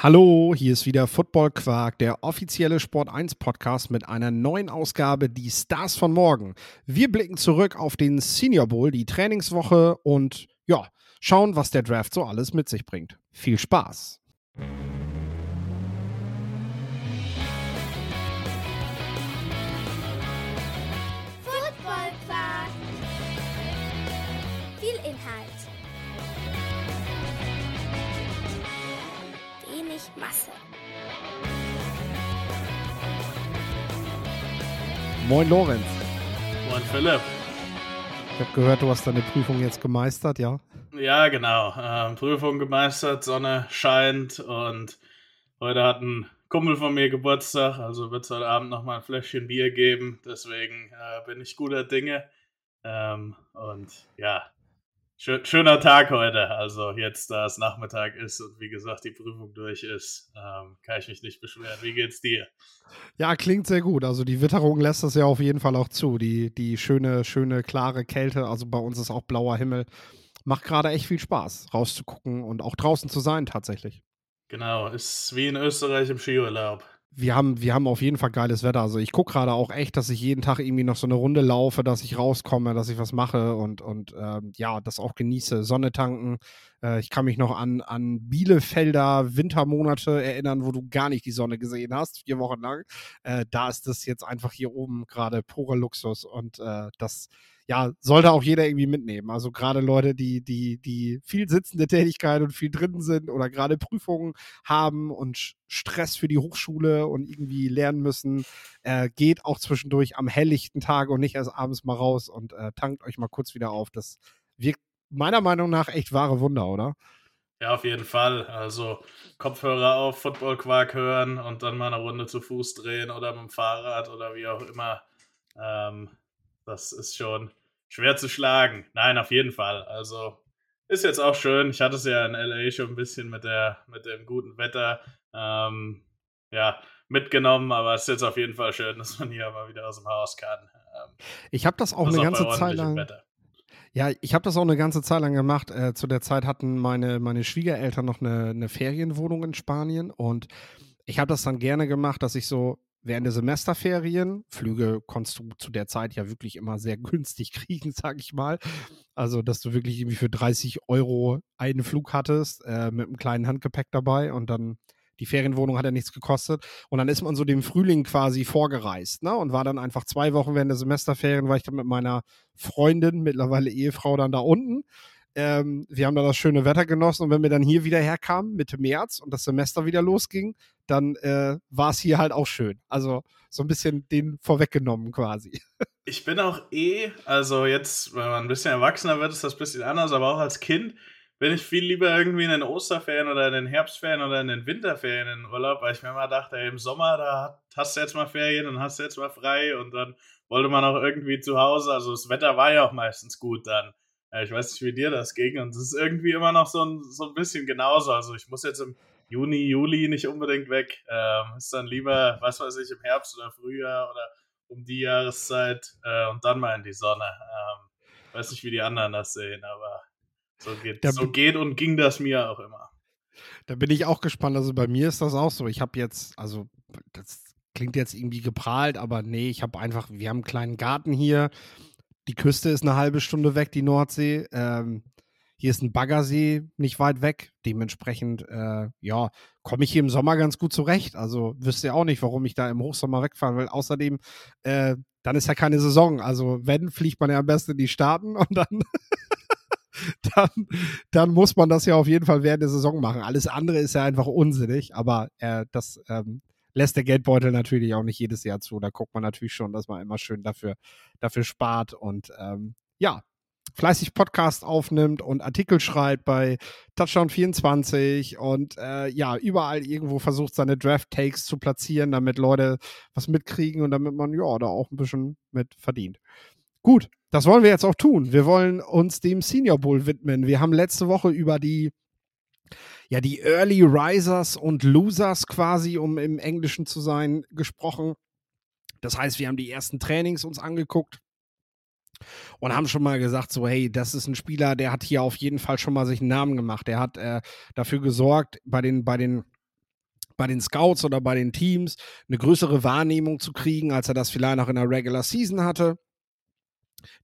Hallo, hier ist wieder Football Quark, der offizielle Sport 1 Podcast mit einer neuen Ausgabe, die Stars von morgen. Wir blicken zurück auf den Senior Bowl, die Trainingswoche und ja, schauen, was der Draft so alles mit sich bringt. Viel Spaß! Masse. Moin Lorenz, Und Philipp. ich habe gehört, du hast deine Prüfung jetzt gemeistert, ja? Ja, genau. Ähm, Prüfung gemeistert, Sonne scheint und heute hat ein Kumpel von mir Geburtstag, also wird es heute Abend nochmal ein Fläschchen Bier geben. Deswegen äh, bin ich guter Dinge. Ähm, und ja, schöner Tag heute. Also jetzt, da es Nachmittag ist und wie gesagt die Prüfung durch ist, ähm, kann ich mich nicht beschweren. Wie geht's dir? Ja, klingt sehr gut. Also die Witterung lässt das ja auf jeden Fall auch zu. Die, die schöne, schöne, klare Kälte. Also bei uns ist auch blauer Himmel. Macht gerade echt viel Spaß, rauszugucken und auch draußen zu sein tatsächlich. Genau, ist wie in Österreich im Skiurlaub. Wir haben, wir haben auf jeden Fall geiles Wetter. Also ich gucke gerade auch echt, dass ich jeden Tag irgendwie noch so eine Runde laufe, dass ich rauskomme, dass ich was mache und, und ähm, ja, das auch genieße. Sonne tanken. Äh, ich kann mich noch an, an Bielefelder Wintermonate erinnern, wo du gar nicht die Sonne gesehen hast, vier Wochen lang. Äh, da ist das jetzt einfach hier oben gerade purer Luxus und äh, das ja, sollte auch jeder irgendwie mitnehmen. Also gerade Leute, die, die, die viel sitzende Tätigkeit und viel drin sind oder gerade Prüfungen haben und Stress für die Hochschule und irgendwie lernen müssen, äh, geht auch zwischendurch am helllichten Tag und nicht erst abends mal raus und äh, tankt euch mal kurz wieder auf. Das wirkt meiner Meinung nach echt wahre Wunder, oder? Ja, auf jeden Fall. Also Kopfhörer auf, Football-Quark hören und dann mal eine Runde zu Fuß drehen oder mit dem Fahrrad oder wie auch immer. Ähm, das ist schon schwer zu schlagen. Nein, auf jeden Fall. Also ist jetzt auch schön. Ich hatte es ja in LA schon ein bisschen mit, der, mit dem guten Wetter ähm, ja, mitgenommen, aber es ist jetzt auf jeden Fall schön, dass man hier mal wieder aus dem Haus kann. Ähm, Ich habe das auch eine bei ganze Zeit lang. Wetter. Ja, ich habe das auch eine ganze Zeit lang gemacht. Äh, zu der Zeit hatten meine, meine Schwiegereltern noch eine, eine Ferienwohnung in Spanien und ich habe das dann gerne gemacht, dass ich so während der Semesterferien, Flüge konntest du zu der Zeit ja wirklich immer sehr günstig kriegen, sag ich mal. Also, dass du wirklich irgendwie für 30 Euro einen Flug hattest, äh, mit einem kleinen Handgepäck dabei und dann die Ferienwohnung hat ja nichts gekostet. Und dann ist man so dem Frühling quasi vorgereist, ne? Und war dann einfach zwei Wochen während der Semesterferien, war ich dann mit meiner Freundin, mittlerweile Ehefrau, dann da unten. Ähm, wir haben da das schöne Wetter genossen und wenn wir dann hier wieder herkamen, Mitte März und das Semester wieder losging, dann äh, war es hier halt auch schön. Also so ein bisschen den vorweggenommen quasi. Ich bin auch eh, also jetzt, wenn man ein bisschen erwachsener wird, ist das ein bisschen anders, aber auch als Kind bin ich viel lieber irgendwie in den Osterferien oder in den Herbstferien oder in den Winterferien in Urlaub, weil ich mir immer dachte, ey, im Sommer, da hast du jetzt mal Ferien und hast du jetzt mal frei und dann wollte man auch irgendwie zu Hause, also das Wetter war ja auch meistens gut dann. Ich weiß nicht, wie dir das ging und es ist irgendwie immer noch so ein, so ein bisschen genauso. Also ich muss jetzt im Juni, Juli nicht unbedingt weg. Ähm, ist dann lieber, was weiß ich, im Herbst oder Frühjahr oder um die Jahreszeit äh, und dann mal in die Sonne. Ähm, weiß nicht, wie die anderen das sehen, aber so geht, Da so geht und ging das mir auch immer. Da bin ich auch gespannt. Also bei mir ist das auch so. Ich habe jetzt, also das klingt jetzt irgendwie geprahlt, aber nee, ich habe einfach, wir haben einen kleinen Garten hier. Die Küste ist eine halbe Stunde weg, die Nordsee. Ähm, hier ist ein Baggersee nicht weit weg. Dementsprechend, äh, ja, komme ich hier im Sommer ganz gut zurecht. Also wüsste ja auch nicht, warum ich da im Hochsommer wegfahren will. Außerdem, äh, dann ist ja keine Saison. Also wenn, fliegt man ja am besten in die Staaten und dann dann, dann muss man das ja auf jeden Fall während der Saison machen. Alles andere ist ja einfach unsinnig, aber äh, das ähm, lässt der Geldbeutel natürlich auch nicht jedes Jahr zu. Da guckt man natürlich schon, dass man immer schön dafür, dafür spart und ähm, ja, fleißig Podcast aufnimmt und Artikel schreibt bei Touchdown24 und äh, ja, überall irgendwo versucht, seine Draft-Takes zu platzieren, damit Leute was mitkriegen und damit man ja da auch ein bisschen mit verdient. Gut, das wollen wir jetzt auch tun. Wir wollen uns dem Senior Bowl widmen. Wir haben letzte Woche über die ja, die Early Risers und Losers quasi, um im Englischen zu sein, gesprochen. Das heißt, wir haben die ersten Trainings uns angeguckt und haben schon mal gesagt, so, hey, das ist ein Spieler, der hat hier auf jeden Fall schon mal sich einen Namen gemacht. Der hat äh, dafür gesorgt, bei den, bei den bei den Scouts oder bei den Teams eine größere Wahrnehmung zu kriegen, als er das vielleicht noch in der Regular Season hatte.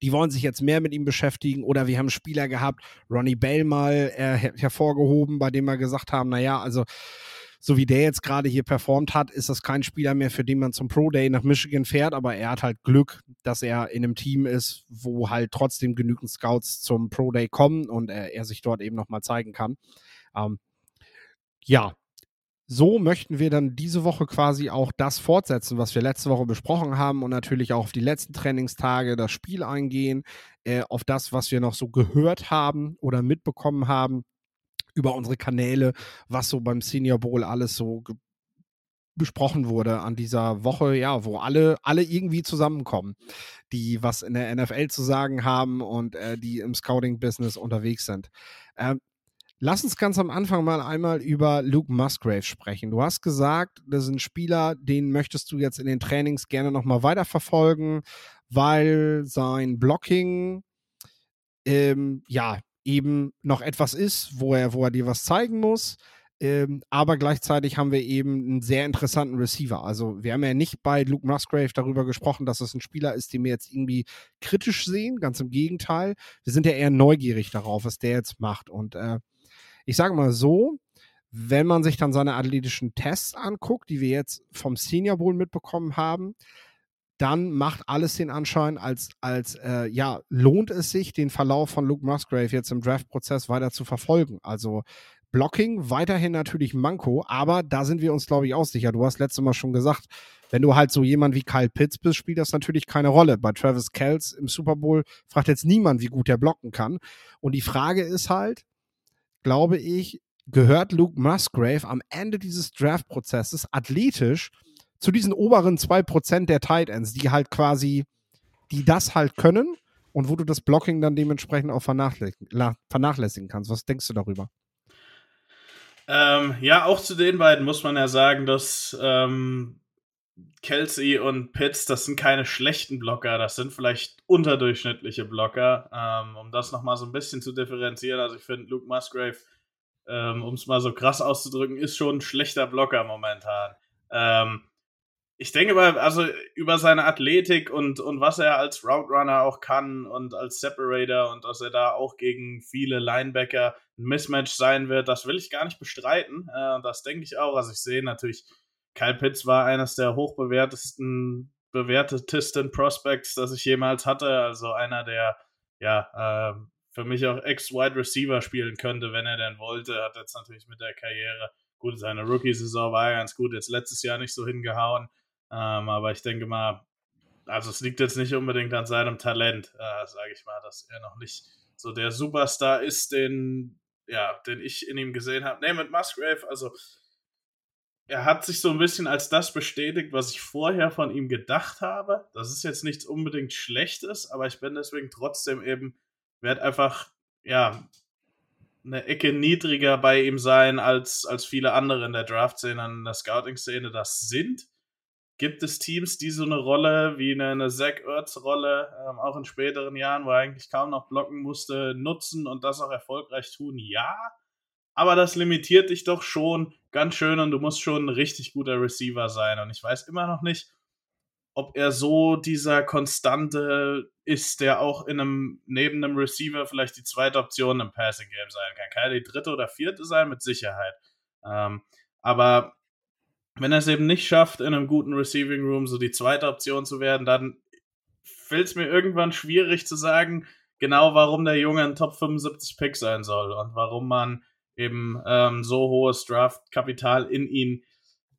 Die wollen sich jetzt mehr mit ihm beschäftigen. Oder wir haben Spieler gehabt, Ronnie Bell mal äh, hervorgehoben, bei dem wir gesagt haben, naja, also so wie der jetzt gerade hier performt hat, ist das kein Spieler mehr, für den man zum Pro Day nach Michigan fährt, aber er hat halt Glück, dass er in einem Team ist, wo halt trotzdem genügend Scouts zum Pro Day kommen und er, er sich dort eben nochmal zeigen kann. Ähm, ja, so möchten wir dann diese Woche quasi auch das fortsetzen, was wir letzte Woche besprochen haben und natürlich auch auf die letzten Trainingstage das Spiel eingehen, äh, auf das, was wir noch so gehört haben oder mitbekommen haben über unsere Kanäle, was so beim Senior Bowl alles so besprochen wurde an dieser Woche, ja, wo alle, alle irgendwie zusammenkommen, die was in der NFL zu sagen haben und äh, die im Scouting-Business unterwegs sind. Ähm, lass uns ganz am Anfang mal einmal über Luke Musgrave sprechen. Du hast gesagt, das ist ein Spieler, den möchtest du jetzt in den Trainings gerne nochmal weiterverfolgen, weil sein Blocking ähm, ja eben noch etwas ist, wo er, wo er dir was zeigen muss. Ähm, aber gleichzeitig haben wir eben einen sehr interessanten Receiver. Also wir haben ja nicht bei Luke Musgrave darüber gesprochen, dass es ein Spieler ist, den wir jetzt irgendwie kritisch sehen. Ganz im Gegenteil. Wir sind ja eher neugierig darauf, was der jetzt macht. Und äh, ich sage mal so, wenn man sich dann seine athletischen Tests anguckt, die wir jetzt vom Senior Bowl mitbekommen haben, dann macht alles den Anschein, als, als äh, ja, lohnt es sich, den Verlauf von Luke Musgrave jetzt im Draft-Prozess weiter zu verfolgen. Also Blocking weiterhin natürlich Manko, aber da sind wir uns, glaube ich, auch sicher. Du hast letztes Mal schon gesagt, wenn du halt so jemand wie Kyle Pitts bist, spielt das natürlich keine Rolle. Bei Travis Kells im Super Bowl fragt jetzt niemand, wie gut der blocken kann. Und die Frage ist halt, glaube ich, gehört Luke Musgrave am Ende dieses Draft-Prozesses athletisch zu diesen oberen 2% der Tight Ends, die halt quasi, die das halt können und wo du das Blocking dann dementsprechend auch vernachlässigen, kannst. Was denkst du darüber? Ähm, ja, auch zu den beiden muss man ja sagen, dass ähm, Kelsey und Pitts, das sind keine schlechten Blocker, das sind vielleicht unterdurchschnittliche Blocker. Ähm, um das nochmal so ein bisschen zu differenzieren, also ich finde Luke Musgrave, ähm, um es mal so krass auszudrücken, ist schon ein schlechter Blocker momentan. Ich denke mal, also über seine Athletik und, und was er als Route Runner auch kann und als Separator und dass er da auch gegen viele Linebacker ein Mismatch sein wird, das will ich gar nicht bestreiten. Äh, das denke ich auch. Also ich sehe natürlich, Kyle Pitts war eines der hochbewertesten, bewertetesten Prospects, das ich jemals hatte. Also einer, der ja äh, für mich auch Ex-Wide Receiver spielen könnte, wenn er denn wollte. Hat jetzt natürlich mit der Karriere, gut, seine Rookie-Saison war ganz gut, jetzt letztes Jahr nicht so hingehauen. Ähm, aber ich denke mal, also es liegt jetzt nicht unbedingt an seinem Talent, äh, sage ich mal, dass er noch nicht so der Superstar ist, den, ja, den ich in ihm gesehen habe. Nee, mit Musgrave, also er hat sich so ein bisschen als das bestätigt, was ich vorher von ihm gedacht habe. Das ist jetzt nichts unbedingt Schlechtes, aber ich bin deswegen trotzdem eben, werde einfach, ja, eine Ecke niedriger bei ihm sein, als, als viele andere in der Draft-Szene, in der Scouting-Szene das sind gibt es Teams, die so eine Rolle wie eine, eine Zach Ertz-Rolle, ähm, auch in späteren Jahren, wo er eigentlich kaum noch blocken musste, nutzen und das auch erfolgreich tun? Ja, aber das limitiert dich doch schon ganz schön und du musst schon ein richtig guter Receiver sein. Und ich weiß immer noch nicht, ob er so dieser Konstante ist, der auch in einem, neben einem Receiver vielleicht die zweite Option im Passing Game sein kann. Kann er die dritte oder vierte sein? Mit Sicherheit. Ähm, aber wenn er es eben nicht schafft, in einem guten Receiving Room so die zweite Option zu werden, dann fällt es mir irgendwann schwierig zu sagen, genau warum der Junge ein Top 75 Pick sein soll und warum man eben ähm, so hohes Draftkapital in ihn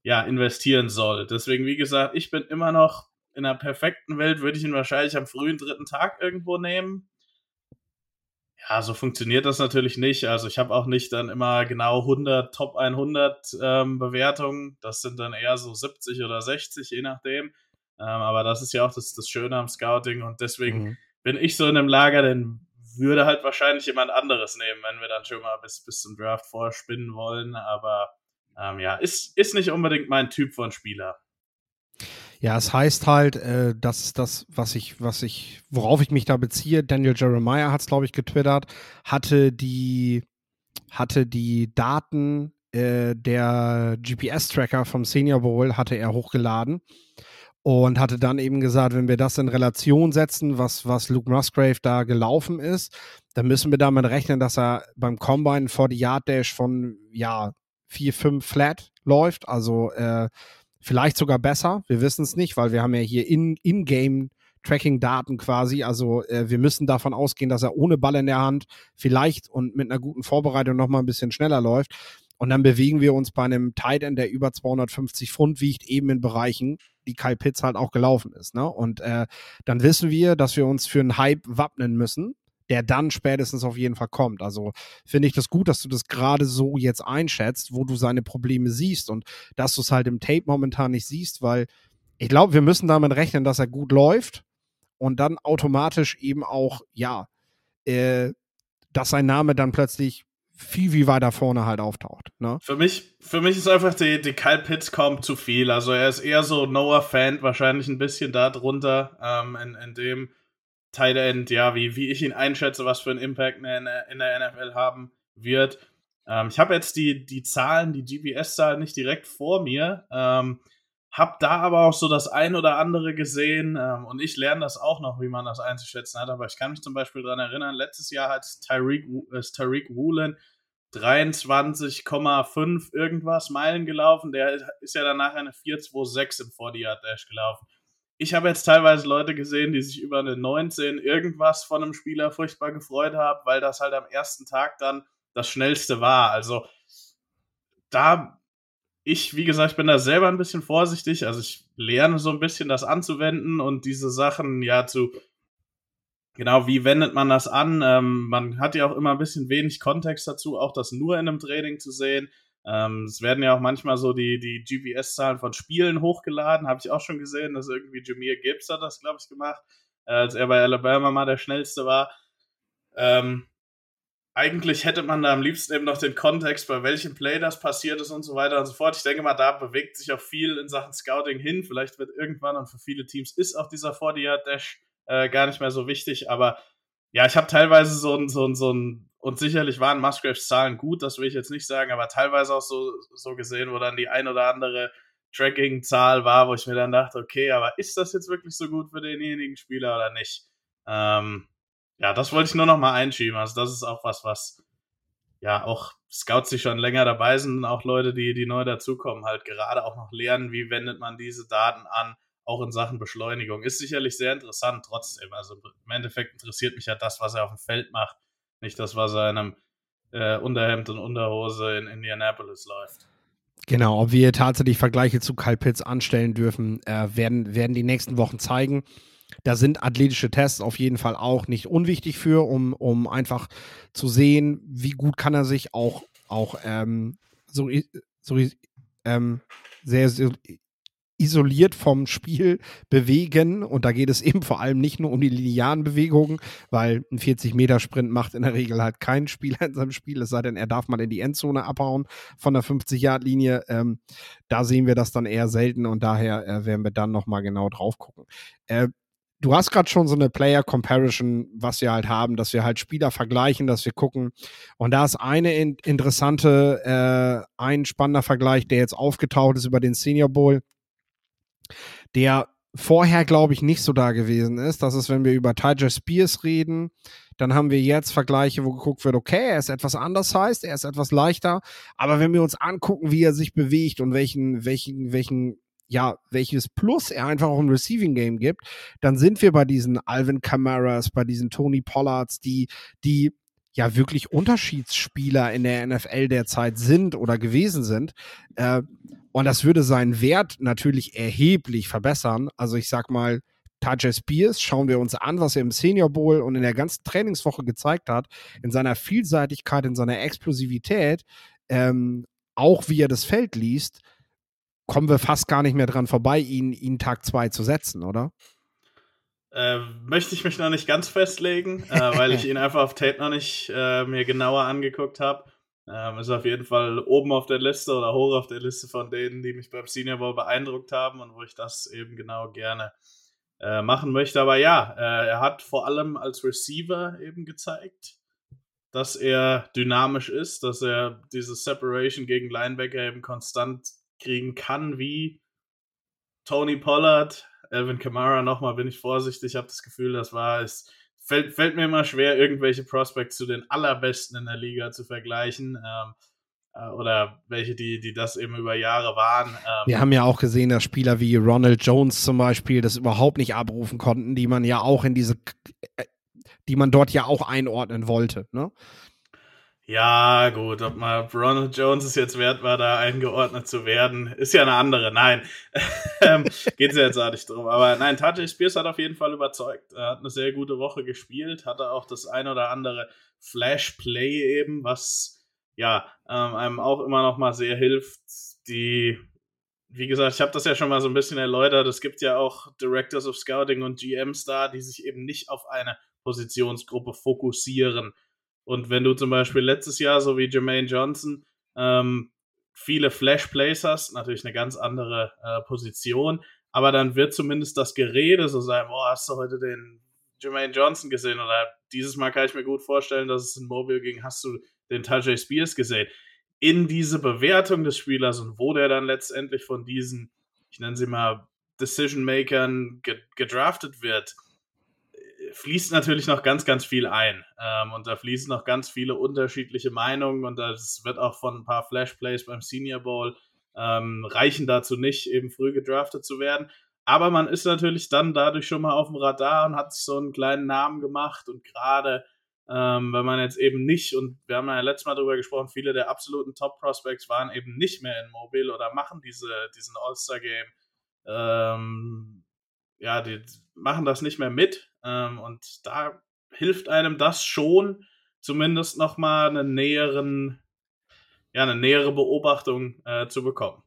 ja, investieren soll. Deswegen, wie gesagt, ich bin immer noch in einer perfekten Welt, würde ich ihn wahrscheinlich am frühen dritten Tag irgendwo nehmen. Ja, so funktioniert das natürlich nicht. Also ich habe auch nicht dann immer genau 100 Top 100 ähm, Bewertungen. Das sind dann eher so 70 oder 60, je nachdem. Ähm, aber das ist ja auch das, das Schöne am Scouting und deswegen mhm. bin ich so in einem Lager, dann würde halt wahrscheinlich jemand anderes nehmen, wenn wir dann schon mal bis, bis zum Draft vorspinnen wollen. Aber ähm, ja, ist, ist nicht unbedingt mein Typ von Spieler. Ja, es heißt halt, äh, dass das, was ich, was ich, worauf ich mich da beziehe, Daniel Jeremiah hat es, glaube ich, getwittert, hatte die, hatte die Daten äh, der GPS-Tracker vom Senior Bowl hatte er hochgeladen und hatte dann eben gesagt, wenn wir das in Relation setzen, was, was Luke Musgrave da gelaufen ist, dann müssen wir damit rechnen, dass er beim Combine vor die Yard Dash von ja 4, 5 flat läuft, also äh, vielleicht sogar besser. Wir wissen es nicht, weil wir haben ja hier in, in-game Tracking-Daten quasi. Also äh, wir müssen davon ausgehen, dass er ohne Ball in der Hand vielleicht und mit einer guten Vorbereitung noch mal ein bisschen schneller läuft. Und dann bewegen wir uns bei einem Tight End, der über 250 Pfund wiegt, eben in Bereichen, die Kyle Pitts halt auch gelaufen ist. Ne? Und äh, dann wissen wir, dass wir uns für einen Hype wappnen müssen, der dann spätestens auf jeden Fall kommt. Also finde ich das gut, dass du das gerade so jetzt einschätzt, wo du seine Probleme siehst und dass du es halt im Tape momentan nicht siehst, weil ich glaube, wir müssen damit rechnen, dass er gut läuft und dann automatisch eben auch, ja, äh, dass sein Name dann plötzlich viel, wie weiter vorne halt auftaucht. Ne? Für mich, für mich ist einfach die, die Kyle Pitts kaum zu viel. Also er ist eher so Noah-Fan, wahrscheinlich ein bisschen da drunter, ähm, in, in dem Tight End, ja, wie, wie ich ihn einschätze, was für einen Impact in der, in der NFL haben wird. Ähm, ich habe jetzt die, die Zahlen, die GPS-Zahlen nicht direkt vor mir. Ähm, hab da aber auch so das ein oder andere gesehen ähm, und ich lerne das auch noch, wie man das einzuschätzen hat. Aber ich kann mich zum Beispiel daran erinnern, letztes Jahr hat Tyreek, äh, Woolen 23,5 irgendwas Meilen gelaufen. Der ist ja danach eine 4,26 im 40-Yard-Dash gelaufen. Ich habe jetzt teilweise Leute gesehen, die sich über eine 19 irgendwas von einem Spieler furchtbar gefreut haben, weil das halt am ersten Tag dann das schnellste war. Also da ich, wie gesagt, bin da selber ein bisschen vorsichtig. Also ich lerne so ein bisschen das anzuwenden und diese Sachen ja zu, genau, wie wendet man das an? Ähm, man hat ja auch immer ein bisschen wenig Kontext dazu, auch das nur in einem Training zu sehen. Ähm, es werden ja auch manchmal so die, die GPS-Zahlen von Spielen hochgeladen, habe ich auch schon gesehen, dass irgendwie Jameer Gibbs hat das, glaube ich, gemacht, äh, als er bei Alabama mal der schnellste war. Ähm, eigentlich hätte man da am liebsten eben noch den Kontext, bei welchem Play das passiert ist und so weiter und so fort. Ich denke mal, da bewegt sich auch viel in Sachen Scouting hin. Vielleicht wird irgendwann, und für viele Teams ist auch dieser 40-Yard-Dash äh, gar nicht mehr so wichtig, aber ja, ich habe teilweise so ein, so ein, so ein, und sicherlich waren Musgraves Zahlen gut, das will ich jetzt nicht sagen, aber teilweise auch so, so gesehen, wo dann die ein oder andere Tracking-Zahl war, wo ich mir dann dachte, okay, aber ist das jetzt wirklich so gut für denjenigen Spieler oder nicht? Ähm, ja, das wollte ich nur noch mal einschieben. Also das ist auch was, was ja auch Scouts, die schon länger dabei sind, und auch Leute, die, die neu dazukommen, halt gerade auch noch lernen, wie wendet man diese Daten an, auch in Sachen Beschleunigung. Ist sicherlich sehr interessant trotzdem. Also im Endeffekt interessiert mich ja das, was er auf dem Feld macht, nicht das, was er in einem äh, Unterhemd und Unterhose in Indianapolis läuft. Genau, ob wir tatsächlich Vergleiche zu Kyle Pitts anstellen dürfen, äh, werden, werden die nächsten Wochen zeigen. Da sind athletische Tests auf jeden Fall auch nicht unwichtig für, um, um einfach zu sehen, wie gut kann er sich auch, auch ähm, so, so ähm, sehr, sehr isoliert vom Spiel bewegen. Und da geht es eben vor allem nicht nur um die linearen Bewegungen, weil ein 40-Meter-Sprint macht in der Regel halt keinen Spieler in seinem Spiel, es sei denn, er darf mal in die Endzone abhauen von der 50-Yard-Linie. Ähm, da sehen wir das dann eher selten und daher äh, werden wir dann nochmal genau drauf gucken. Äh, du hast gerade schon so eine Player Comparison, was wir halt haben, dass wir halt Spieler vergleichen, dass wir gucken. Und da ist eine in interessante, äh, ein spannender Vergleich, der jetzt aufgetaucht ist über den Senior Bowl, der vorher, glaube ich, nicht so da gewesen ist. Das ist, wenn wir über Tiger Spears reden, dann haben wir jetzt Vergleiche, wo geguckt wird, okay, er ist etwas anders heißt, er ist etwas leichter. Aber wenn wir uns angucken, wie er sich bewegt und welchen, welchen, welchen ja, welches Plus er einfach auch im Receiving Game gibt, dann sind wir bei diesen Alvin Camaras, bei diesen Tony Pollards, die, die ja wirklich Unterschiedsspieler in der NFL derzeit sind oder gewesen sind. Äh, und das würde seinen Wert natürlich erheblich verbessern. Also ich sag mal, Tajay Spears, schauen wir uns an, was er im Senior Bowl und in der ganzen Trainingswoche gezeigt hat, in seiner Vielseitigkeit, in seiner Explosivität, ähm, auch wie er das Feld liest, kommen wir fast gar nicht mehr dran vorbei, ihn, ihn Tag 2 zu setzen, oder? Äh, möchte ich mich noch nicht ganz festlegen, äh, weil ich ihn einfach auf Tape noch nicht äh, mir genauer angeguckt habe. Ähm, ist auf jeden Fall oben auf der Liste oder hoch auf der Liste von denen, die mich beim Senior Bowl beeindruckt haben und wo ich das eben genau gerne äh, machen möchte. Aber ja, äh, er hat vor allem als Receiver eben gezeigt, dass er dynamisch ist, dass er diese Separation gegen Linebacker eben konstant kriegen kann, wie Tony Pollard, Alvin Kamara nochmal, bin ich vorsichtig, ich habe das Gefühl, das war es. Fällt, fällt mir immer schwer, irgendwelche Prospects zu den allerbesten in der Liga zu vergleichen. Ähm, äh, oder welche, die, die das eben über Jahre waren. Ähm. Wir haben ja auch gesehen, dass Spieler wie Ronald Jones zum Beispiel das überhaupt nicht abrufen konnten, die man ja auch in diese, äh, die man dort ja auch einordnen wollte. Ne? Ja, gut, ob mal Ronald Jones es jetzt wert war, da eingeordnet zu werden, ist ja eine andere. Nein, ähm, geht es ja jetzt auch nicht drum. Aber nein, Tajay Spears hat auf jeden Fall überzeugt. Er hat eine sehr gute Woche gespielt, hatte auch das ein oder andere Flash-Play eben, was ja ähm, einem auch immer noch mal sehr hilft. Die, wie gesagt, ich habe das ja schon mal so ein bisschen erläutert. Es gibt ja auch Directors of Scouting und GMs da, die sich eben nicht auf eine Positionsgruppe fokussieren und wenn du zum Beispiel letztes Jahr, so wie Jermaine Johnson, ähm, viele Flash-Plays hast, natürlich eine ganz andere äh, Position, aber dann wird zumindest das Gerede so sein, boah, hast du heute den Jermaine Johnson gesehen oder dieses Mal kann ich mir gut vorstellen, dass es in Mobile ging, hast du den Tajay Spears gesehen. In diese Bewertung des Spielers und wo der dann letztendlich von diesen, ich nenne sie mal, Decision-Makern gedraftet wird, fließt natürlich noch ganz, ganz viel ein. Ähm, und da fließen noch ganz viele unterschiedliche Meinungen und das wird auch von ein paar Flashplays beim Senior Bowl ähm, reichen dazu nicht, eben früh gedraftet zu werden. Aber man ist natürlich dann dadurch schon mal auf dem Radar und hat sich so einen kleinen Namen gemacht und gerade ähm, wenn man jetzt eben nicht, und wir haben ja letztes Mal darüber gesprochen, viele der absoluten Top-Prospects waren eben nicht mehr in Mobile oder machen diese, diesen All-Star-Game. Ähm, ja, die machen das nicht mehr mit. Ähm, und da hilft einem das schon, zumindest nochmal einen näheren, ja, eine nähere Beobachtung äh, zu bekommen.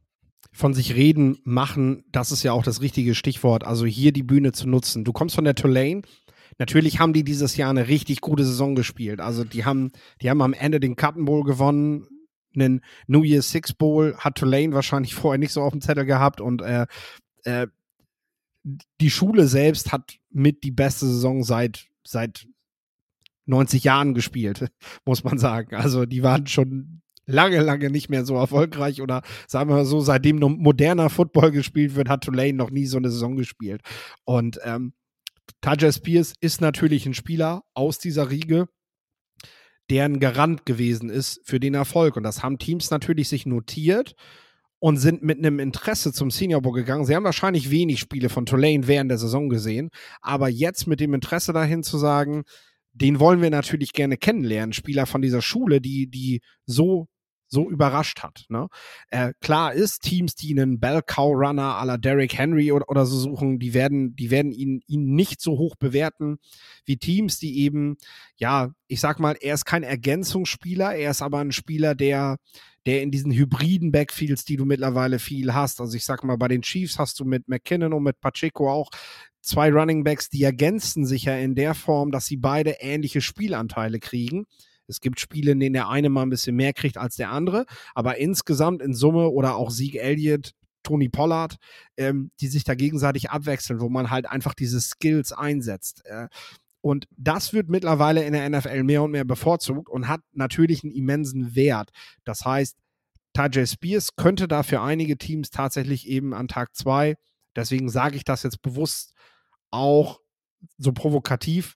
Von sich reden, machen, das ist ja auch das richtige Stichwort. Also hier die Bühne zu nutzen. Du kommst von der Tulane. Natürlich haben die dieses Jahr eine richtig gute Saison gespielt. Also die haben, die haben am Ende den Cotton Bowl gewonnen, einen New Year's Six Bowl hat Tulane wahrscheinlich vorher nicht so auf dem Zettel gehabt und äh, äh, die Schule selbst hat mit die beste Saison seit, seit 90 Jahren gespielt, muss man sagen. Also die waren schon lange, lange nicht mehr so erfolgreich oder sagen wir mal so, seitdem moderner Football gespielt wird, hat Tulane noch nie so eine Saison gespielt. Und ähm, Tajay Spears ist natürlich ein Spieler aus dieser Riege, der ein Garant gewesen ist für den Erfolg. Und das haben Teams natürlich sich notiert und sind mit einem Interesse zum Senior Bowl gegangen. Sie haben wahrscheinlich wenig Spiele von Tulane während der Saison gesehen, aber jetzt mit dem Interesse dahin zu sagen, den wollen wir natürlich gerne kennenlernen, Spieler von dieser Schule, die, die so so überrascht hat. Ne? Äh, klar ist, Teams, die einen Bell Cow Runner à la Derrick Henry oder, oder so suchen, die werden, die werden ihn, ihn nicht so hoch bewerten wie Teams, die eben, ja, ich sag mal, er ist kein Ergänzungsspieler, er ist aber ein Spieler, der der in diesen hybriden Backfields, die du mittlerweile viel hast, also ich sag mal, bei den Chiefs hast du mit McKinnon und mit Pacheco auch zwei Running Backs, die ergänzen sich ja in der Form, dass sie beide ähnliche Spielanteile kriegen. Es gibt Spiele, in denen der eine mal ein bisschen mehr kriegt als der andere, aber insgesamt in Summe oder auch Sieg Elliott, Tony Pollard, ähm, die sich da gegenseitig abwechseln, wo man halt einfach diese Skills einsetzt. Äh, und das wird mittlerweile in der NFL mehr und mehr bevorzugt und hat natürlich einen immensen Wert. Das heißt, Tajay Spears könnte da für einige Teams tatsächlich eben an Tag zwei, deswegen sage ich das jetzt bewusst auch so provokativ,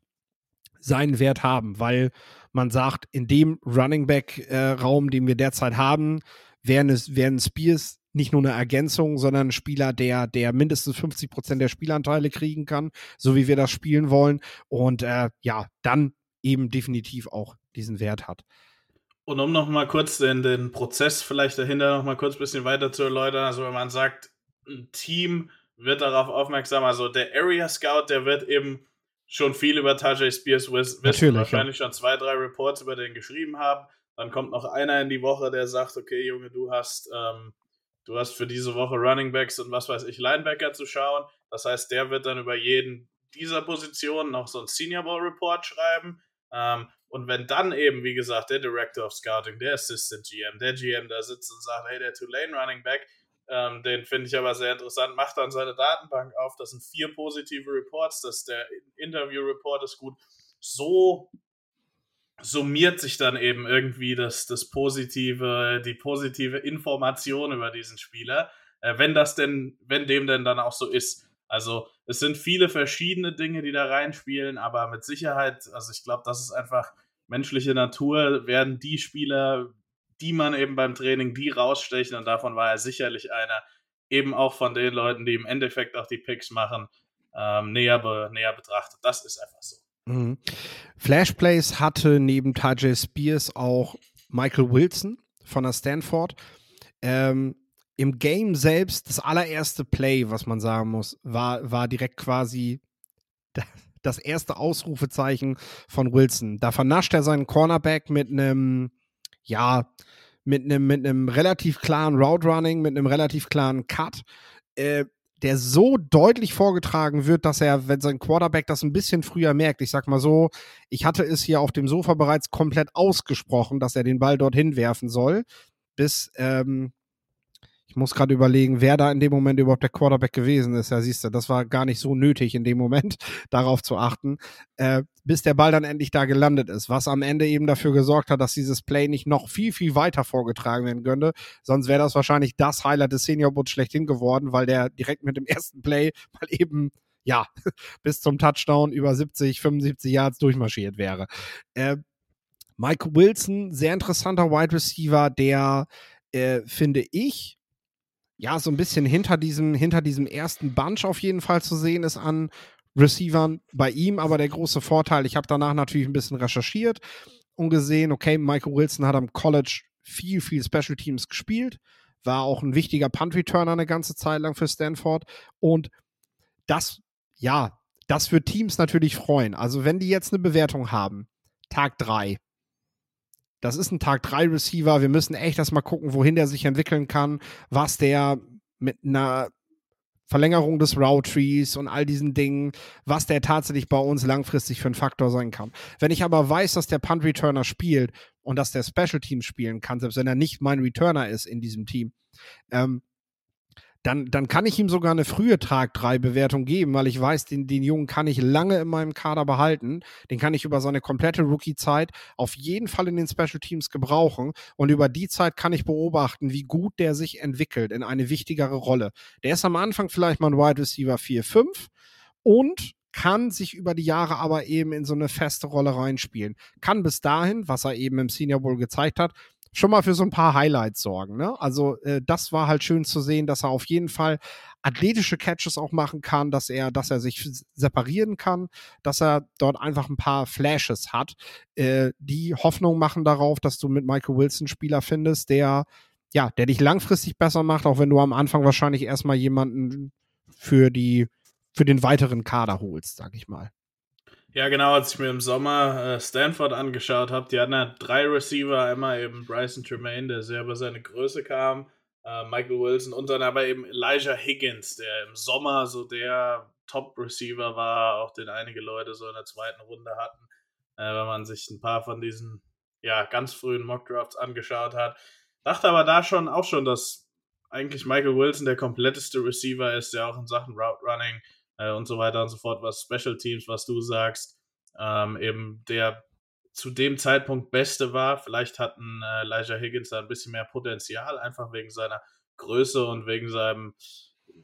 seinen Wert haben, weil man sagt, in dem Running Back-Raum, äh, den wir derzeit haben, wären es wären Spears nicht nur eine Ergänzung, sondern ein Spieler, der, der mindestens 50 Prozent der Spielanteile kriegen kann, so wie wir das spielen wollen. Und äh, ja, dann eben definitiv auch diesen Wert hat. Und um nochmal kurz den, den Prozess vielleicht dahinter nochmal kurz ein bisschen weiter zu erläutern, also wenn man sagt, ein Team wird darauf aufmerksam, also der Area Scout, der wird eben schon viel über Tajay Spears wissen, Natürlich, wahrscheinlich ja. schon zwei, drei Reports über den geschrieben haben. Dann kommt noch einer in die Woche, der sagt, okay, Junge, du hast ähm, Du hast für diese Woche Running Backs und was weiß ich, Linebacker zu schauen. Das heißt, der wird dann über jeden dieser Position noch so ein Senior Bowl Report schreiben. Ähm, und wenn dann eben, wie gesagt, der Director of Scouting, der Assistant GM, der GM da sitzt und sagt, hey, der Tulane Running Back, ähm, den finde ich aber sehr interessant, macht dann seine Datenbank auf, das sind vier positive Reports, das der Interview Report ist gut. So summiert sich dann eben irgendwie das, das positive, die positive Information über diesen Spieler, äh, wenn das denn, wenn dem denn dann auch so ist. Also es sind viele verschiedene Dinge, die da reinspielen, aber mit Sicherheit, also ich glaube, das ist einfach menschliche Natur, werden die Spieler, die man eben beim Training, die rausstechen und davon war er sicherlich einer, eben auch von den Leuten, die im Endeffekt auch die Picks machen, ähm, näher, be, näher betrachtet. Das ist einfach so. Mhm. Flashplays hatte neben Tajay Spears auch Michael Wilson von der Stanford. Ähm, Im Game selbst, das allererste Play, was man sagen muss, war, war direkt quasi das erste Ausrufezeichen von Wilson. Da vernascht er seinen Cornerback mit einem, ja, mit einem mit einem relativ klaren Route Running, mit einem relativ klaren Cut. Äh, der so deutlich vorgetragen wird, dass er, wenn sein Quarterback das ein bisschen früher merkt, ich sag mal so, ich hatte es hier auf dem Sofa bereits komplett ausgesprochen, dass er den Ball dorthin werfen soll, bis ähm, ich muss gerade überlegen, wer da in dem Moment überhaupt der Quarterback gewesen ist. Ja, siehst du, das war gar nicht so nötig in dem Moment, darauf zu achten, äh, bis der Ball dann endlich da gelandet ist. Was am Ende eben dafür gesorgt hat, dass dieses Play nicht noch viel, viel weiter vorgetragen werden könnte. Sonst wäre das wahrscheinlich das Highlight des Senior Boots schlechthin geworden, weil der direkt mit dem ersten Play mal eben ja, bis zum Touchdown über 70, 75 Yards durchmarschiert wäre. Äh, Mike Wilson, sehr interessanter Wide Receiver, der, äh, finde ich, ja, so ein bisschen hinter diesem, hinter diesem ersten Bunch auf jeden Fall zu sehen ist an Receivern bei ihm. Aber der große Vorteil, ich habe danach natürlich ein bisschen recherchiert und gesehen, okay, Michael Wilson hat am College viel, viel Special Teams gespielt, war auch ein wichtiger Punt-Returner eine ganze Zeit lang für Stanford. Und das, ja, das wird Teams natürlich freuen. Also, wenn die jetzt eine Bewertung haben, Tag 3, das ist ein Tag 3 Receiver. Wir müssen echt erstmal gucken, wohin der sich entwickeln kann, was der mit einer Verlängerung des Route Trees und all diesen Dingen, was der tatsächlich bei uns langfristig für ein Faktor sein kann. Wenn ich aber weiß, dass der Punt Returner spielt und dass der Special Team spielen kann, selbst wenn er nicht mein Returner ist in diesem Team, ähm, dann, dann kann ich ihm sogar eine frühe Tag 3 Bewertung geben, weil ich weiß, den, den Jungen kann ich lange in meinem Kader behalten. Den kann ich über seine komplette Rookie-Zeit auf jeden Fall in den Special Teams gebrauchen. Und über die Zeit kann ich beobachten, wie gut der sich entwickelt in eine wichtigere Rolle. Der ist am Anfang vielleicht mal ein Wide Receiver 4, 5 und kann sich über die Jahre aber eben in so eine feste Rolle reinspielen. Kann bis dahin, was er eben im Senior Bowl gezeigt hat, schon mal für so ein paar Highlights sorgen. Ne? Also äh, das war halt schön zu sehen, dass er auf jeden Fall athletische Catches auch machen kann, dass er, dass er sich separieren kann, dass er dort einfach ein paar Flashes hat, äh, die Hoffnung machen darauf, dass du mit Michael Wilson Spieler findest, der ja, der dich langfristig besser macht, auch wenn du am Anfang wahrscheinlich erstmal jemanden für die für den weiteren Kader holst, sag ich mal. Ja, genau, als ich mir im Sommer äh, Stanford angeschaut habe, die hatten ja drei Receiver, einmal eben Bryson Tremaine, der sehr über seine Größe kam, äh, Michael Wilson und dann aber eben Elijah Higgins, der im Sommer so der Top-Receiver war, auch den einige Leute so in der zweiten Runde hatten, äh, wenn man sich ein paar von diesen ja, ganz frühen Mock-Drafts angeschaut hat. Dachte aber da schon auch schon, dass eigentlich Michael Wilson der kompletteste Receiver ist, der auch in Sachen Route Running äh, und so weiter und so fort, was Special Teams, was du sagst, ähm, eben der zu dem Zeitpunkt Beste war. Vielleicht hatten äh, Elijah Higgins da ein bisschen mehr Potenzial, einfach wegen seiner Größe und wegen seinem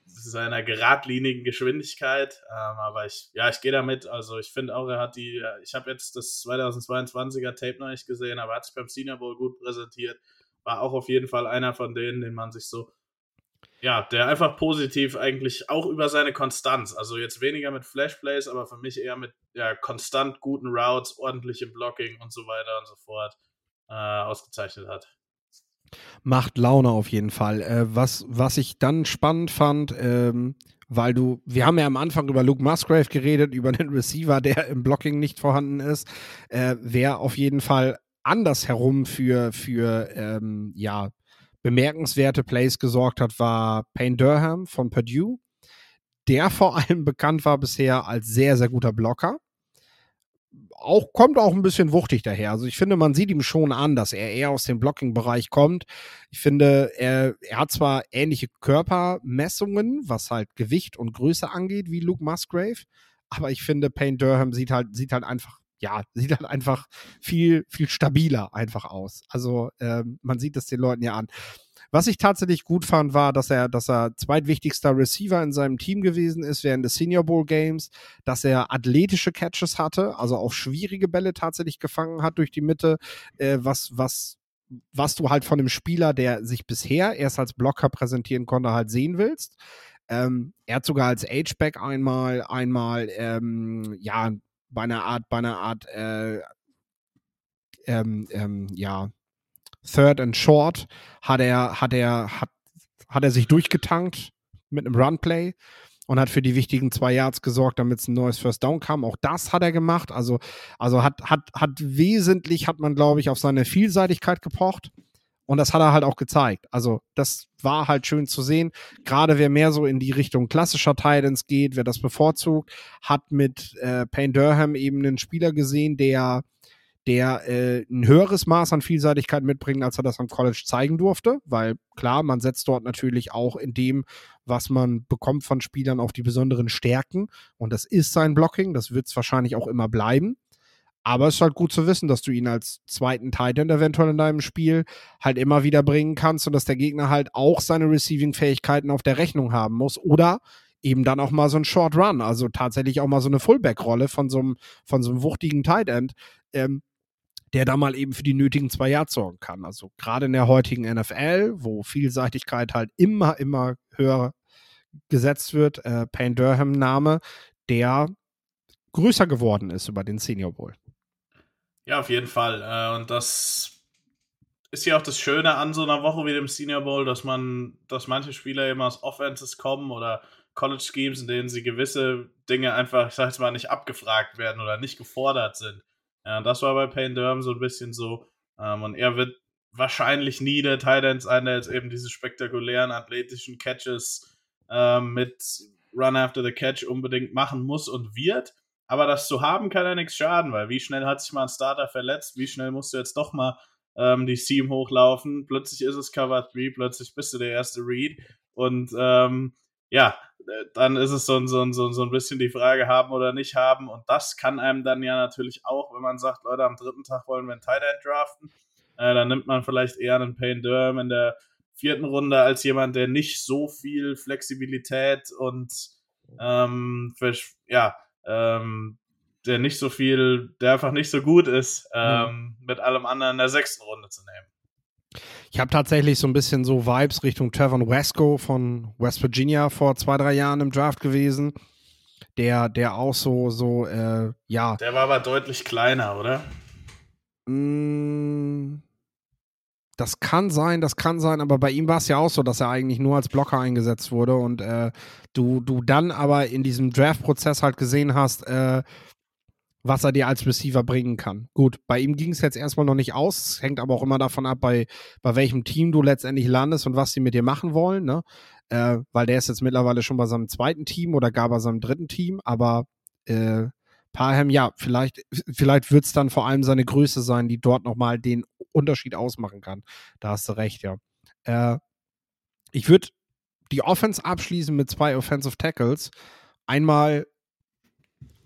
seiner geradlinigen Geschwindigkeit. Ähm, aber ich, ja, ich gehe damit. Also ich finde auch, er hat die, ich habe jetzt das 2022er Tape noch nicht gesehen, aber er hat sich beim Senior Bowl gut präsentiert. War auch auf jeden Fall einer von denen, den man sich so ja, der einfach positiv eigentlich auch über seine Konstanz, also jetzt weniger mit Flashplays, aber für mich eher mit ja, konstant guten Routes, ordentlichem Blocking und so weiter und so fort äh, ausgezeichnet hat. Macht Laune auf jeden Fall. Äh, was, was ich dann spannend fand, ähm, weil du, wir haben ja am Anfang über Luke Musgrave geredet, über den Receiver, der im Blocking nicht vorhanden ist, äh, wer auf jeden Fall andersherum für, für ähm, ja, bemerkenswerte Plays gesorgt hat, war Payne Durham von Purdue, der vor allem bekannt war bisher als sehr, sehr guter Blocker. Auch, kommt auch ein bisschen wuchtig daher. Also ich finde, man sieht ihm schon an, dass er eher aus dem Blocking-Bereich kommt. Ich finde, er, er hat zwar ähnliche Körpermessungen, was halt Gewicht und Größe angeht, wie Luke Musgrave, aber ich finde, Payne Durham sieht halt, sieht halt einfach ja, sieht halt einfach viel, viel stabiler einfach aus. Also ähm, man sieht es den Leuten ja an. Was ich tatsächlich gut fand, war, dass er, dass er zweitwichtigster Receiver in seinem Team gewesen ist während des Senior Bowl Games, dass er athletische Catches hatte, also auch schwierige Bälle tatsächlich gefangen hat durch die Mitte, äh, was, was, was du halt von einem Spieler, der sich bisher erst als Blocker präsentieren konnte, halt sehen willst. Ähm, er hat sogar als H-Back einmal, einmal, ähm, ja, bei einer Art, bei einer Art, äh, ähm, ähm, ja, Third and Short hat er, hat er, hat, hat er sich durchgetankt mit einem Runplay und hat für die wichtigen zwei Yards gesorgt, damit es ein neues First Down kam. Auch das hat er gemacht. Also, also hat, hat, hat wesentlich, hat man, glaube ich, auf seine Vielseitigkeit gepocht. Und das hat er halt auch gezeigt. Also, das war halt schön zu sehen. Gerade wer mehr so in die Richtung klassischer Titans geht, wer das bevorzugt, hat mit äh, Payne Durham eben einen Spieler gesehen, der der äh, ein höheres Maß an Vielseitigkeit mitbringt, als er das am College zeigen durfte, weil klar, man setzt dort natürlich auch in dem, was man bekommt von Spielern auf die besonderen Stärken und das ist sein Blocking, das wird es wahrscheinlich auch immer bleiben. Aber es ist halt gut zu wissen, dass du ihn als zweiten Titan eventuell in deinem Spiel halt immer wieder bringen kannst und dass der Gegner halt auch seine Receiving-Fähigkeiten auf der Rechnung haben muss. Oder eben dann auch mal so ein Short Run, also tatsächlich auch mal so eine Fullback-Rolle von so einem, von so einem wuchtigen Tight End, ähm, der da mal eben für die nötigen zwei Jahre sorgen kann. Also gerade in der heutigen NFL, wo Vielseitigkeit halt immer, immer höher gesetzt wird, äh, Payne Durham Name, der größer geworden ist über den Senior Bowl. Ja, auf jeden Fall. Äh, und das ist ja auch das Schöne an so einer Woche wie dem Senior Bowl, dass man, dass manche Spieler eben aus Offenses kommen oder College Schemes, in denen sie gewisse Dinge einfach, ich sag jetzt mal, nicht abgefragt werden oder nicht gefordert sind. Ja, das war bei Payne Durham so ein bisschen so. Ähm, und er wird wahrscheinlich nie der Tight sein, der jetzt eben diese spektakulären athletischen Catches ähm, mit Run after the Catch unbedingt machen muss und wird. Aber das zu haben kann ja nichts schaden, weil wie schnell hat sich mal ein Starter verletzt, wie schnell musst du jetzt doch mal ähm, die Seam hochlaufen, plötzlich ist es Cover 3, plötzlich bist du der erste Read. Und ähm, ja, dann ist es so ein, so, ein, so ein bisschen die Frage haben oder nicht haben. Und das kann einem dann ja natürlich auch, wenn man sagt, Leute, am dritten Tag wollen wir einen Tight End draften, äh, dann nimmt man vielleicht eher einen Payne Durham in der vierten Runde als jemand, der nicht so viel Flexibilität und ähm, für, ja, ähm, der nicht so viel, der einfach nicht so gut ist, ähm, mhm. mit allem anderen in der sechsten Runde zu nehmen. Ich habe tatsächlich so ein bisschen so Vibes Richtung Trevor Wesco von West Virginia vor zwei, drei Jahren im Draft gewesen. Der, der auch so, so, äh, ja. Der war aber deutlich kleiner, oder? Mm, das kann sein, das kann sein, aber bei ihm war es ja auch so, dass er eigentlich nur als Blocker eingesetzt wurde und äh, du, du dann aber in diesem Draft-Prozess halt gesehen hast, äh, was er dir als Receiver bringen kann. Gut, bei ihm ging es jetzt erstmal noch nicht aus, hängt aber auch immer davon ab, bei, bei welchem Team du letztendlich landest und was sie mit dir machen wollen, ne? Äh, weil der ist jetzt mittlerweile schon bei seinem zweiten Team oder gar bei seinem dritten Team, aber äh, Parham, ja, vielleicht, vielleicht wird es dann vor allem seine Größe sein, die dort nochmal den Unterschied ausmachen kann. Da hast du recht, ja. Äh, ich würde die Offense abschließen mit zwei Offensive Tackles. Einmal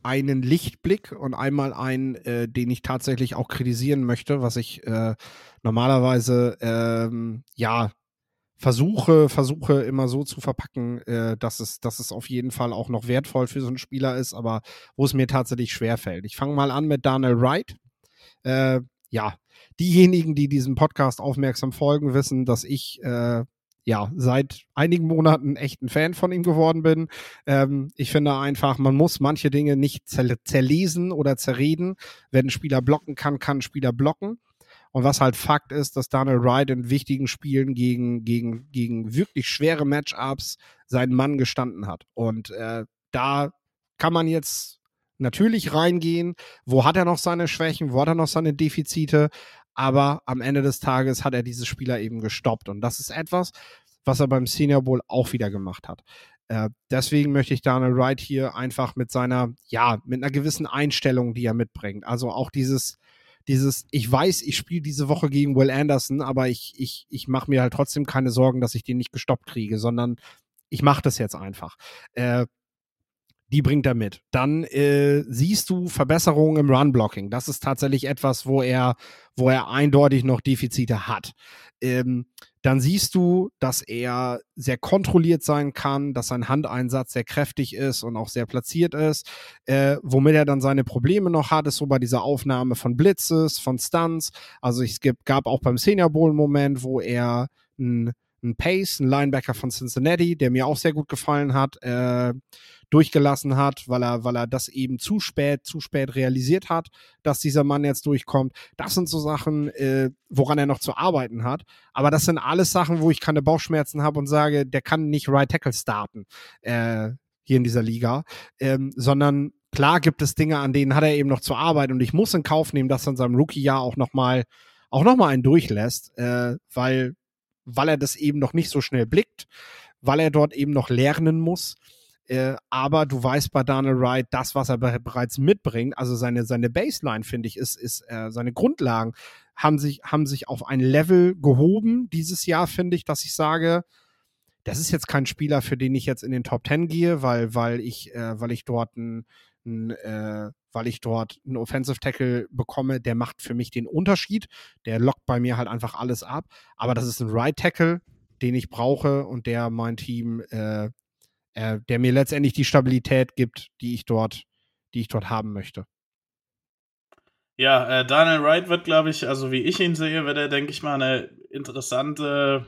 einen Lichtblick und einmal einen, äh, den ich tatsächlich auch kritisieren möchte, was ich äh, normalerweise ähm, ja versuche, versuche immer so zu verpacken, äh, dass, es, dass es auf jeden Fall auch noch wertvoll für so einen Spieler ist, aber wo es mir tatsächlich schwerfällt. Ich fange mal an mit Daniel Wright. Äh, ja, diejenigen, die diesem Podcast aufmerksam folgen, wissen, dass ich äh, ja seit einigen Monaten echt ein Fan von ihm geworden bin. Ähm, ich finde einfach, man muss manche Dinge nicht zer zerlesen oder zerreden. Wenn ein Spieler blocken kann, kann ein Spieler blocken. Und was halt Fakt ist, dass Daniel Wright in wichtigen Spielen gegen, gegen, gegen wirklich schwere Matchups seinen Mann gestanden hat. Und äh, da kann man jetzt natürlich reingehen. Wo hat er noch seine Schwächen? Wo hat er noch seine Defizite? Aber am Ende des Tages hat er diese Spieler eben gestoppt. Und das ist etwas, was er beim Senior Bowl auch wieder gemacht hat. Äh, deswegen möchte ich Daniel Wright hier einfach mit seiner, ja, mit einer gewissen Einstellung, die er mitbringt. Also auch dieses, dieses, ich weiß, ich spiele diese Woche gegen Will Anderson, aber ich, ich, ich mache mir halt trotzdem keine Sorgen, dass ich den nicht gestoppt kriege, sondern ich mache das jetzt einfach. Äh, die bringt er mit. Dann äh, siehst du Verbesserungen im Run-Blocking. Das ist tatsächlich etwas, wo er, wo er eindeutig noch Defizite hat. Ähm, dann siehst du, dass er sehr kontrolliert sein kann, dass sein Handeinsatz sehr kräftig ist und auch sehr platziert ist. Äh, womit er dann seine Probleme noch hat, ist so bei dieser Aufnahme von Blitzes, von Stunts. Also es gab auch beim Senior Bowl einen Moment, wo er ein ein Pace, ein Linebacker von Cincinnati, der mir auch sehr gut gefallen hat, äh, durchgelassen hat, weil er, weil er das eben zu spät, zu spät realisiert hat, dass dieser Mann jetzt durchkommt. Das sind so Sachen, äh, woran er noch zu arbeiten hat. Aber das sind alles Sachen, wo ich keine Bauchschmerzen habe und sage, der kann nicht Right Tackle starten äh, hier in dieser Liga, ähm, sondern klar gibt es Dinge, an denen hat er eben noch zu arbeiten und ich muss in Kauf nehmen, dass er in seinem Rookie-Jahr auch nochmal auch noch mal einen durchlässt, äh, weil weil er das eben noch nicht so schnell blickt, weil er dort eben noch lernen muss. Äh, aber du weißt bei Daniel Wright, das, was er be bereits mitbringt, also seine, seine Baseline, finde ich, ist, ist äh, seine Grundlagen, haben sich, haben sich auf ein Level gehoben dieses Jahr, finde ich, dass ich sage, das ist jetzt kein Spieler, für den ich jetzt in den Top Ten gehe, weil, weil ich, äh, weil ich dort ein, ein äh, weil ich dort einen Offensive Tackle bekomme, der macht für mich den Unterschied. Der lockt bei mir halt einfach alles ab. Aber das ist ein Right Tackle, den ich brauche und der mein Team, äh, äh, der mir letztendlich die Stabilität gibt, die ich dort, die ich dort haben möchte. Ja, äh, Daniel Wright wird, glaube ich, also wie ich ihn sehe, wird er, denke ich mal, eine interessante,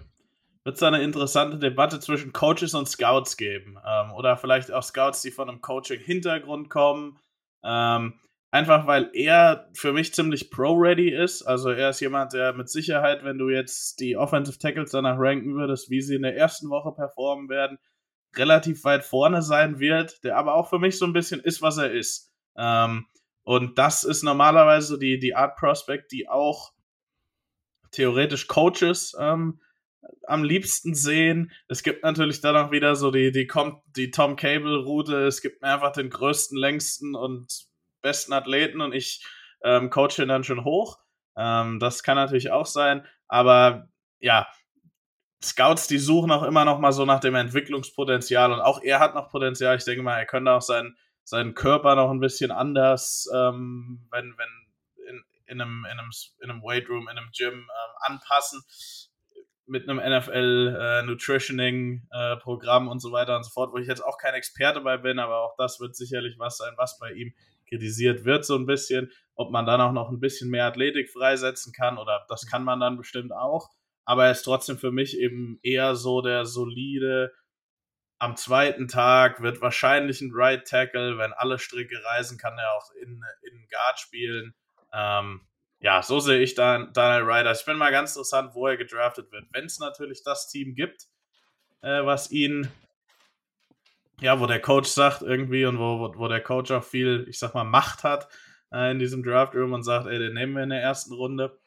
wird es eine interessante Debatte zwischen Coaches und Scouts geben. Ähm, oder vielleicht auch Scouts, die von einem Coaching-Hintergrund kommen ähm, einfach weil er für mich ziemlich pro-ready ist. Also er ist jemand, der mit Sicherheit, wenn du jetzt die Offensive Tackles danach ranken würdest, wie sie in der ersten Woche performen werden, relativ weit vorne sein wird, der aber auch für mich so ein bisschen ist, was er ist. Ähm, und das ist normalerweise die, die Art Prospect, die auch theoretisch Coaches ähm, am liebsten sehen. Es gibt natürlich dann auch wieder so die, die, die Tom Cable-Route. Es gibt mir einfach den größten, längsten und besten Athleten und ich ähm, coache ihn dann schon hoch. Ähm, das kann natürlich auch sein. Aber ja, Scouts, die suchen auch immer noch mal so nach dem Entwicklungspotenzial und auch er hat noch Potenzial. Ich denke mal, er könnte auch seinen, seinen Körper noch ein bisschen anders, ähm, wenn, wenn in, in, einem, in, einem, in einem Weightroom, in einem Gym ähm, anpassen. Mit einem NFL äh, Nutritioning äh, Programm und so weiter und so fort, wo ich jetzt auch kein Experte bei bin, aber auch das wird sicherlich was sein, was bei ihm kritisiert wird so ein bisschen, ob man dann auch noch ein bisschen mehr Athletik freisetzen kann oder das kann man dann bestimmt auch, aber er ist trotzdem für mich eben eher so der solide am zweiten Tag wird wahrscheinlich ein Right Tackle, wenn alle Stricke reisen, kann er auch in, in Guard spielen. Ähm, ja, so sehe ich dann Daniel Ryder. Ich bin mal ganz interessant, wo er gedraftet wird. Wenn es natürlich das Team gibt, äh, was ihn, ja, wo der Coach sagt irgendwie und wo, wo, der Coach auch viel, ich sag mal, Macht hat äh, in diesem Draft Room und sagt, ey, den nehmen wir in der ersten Runde.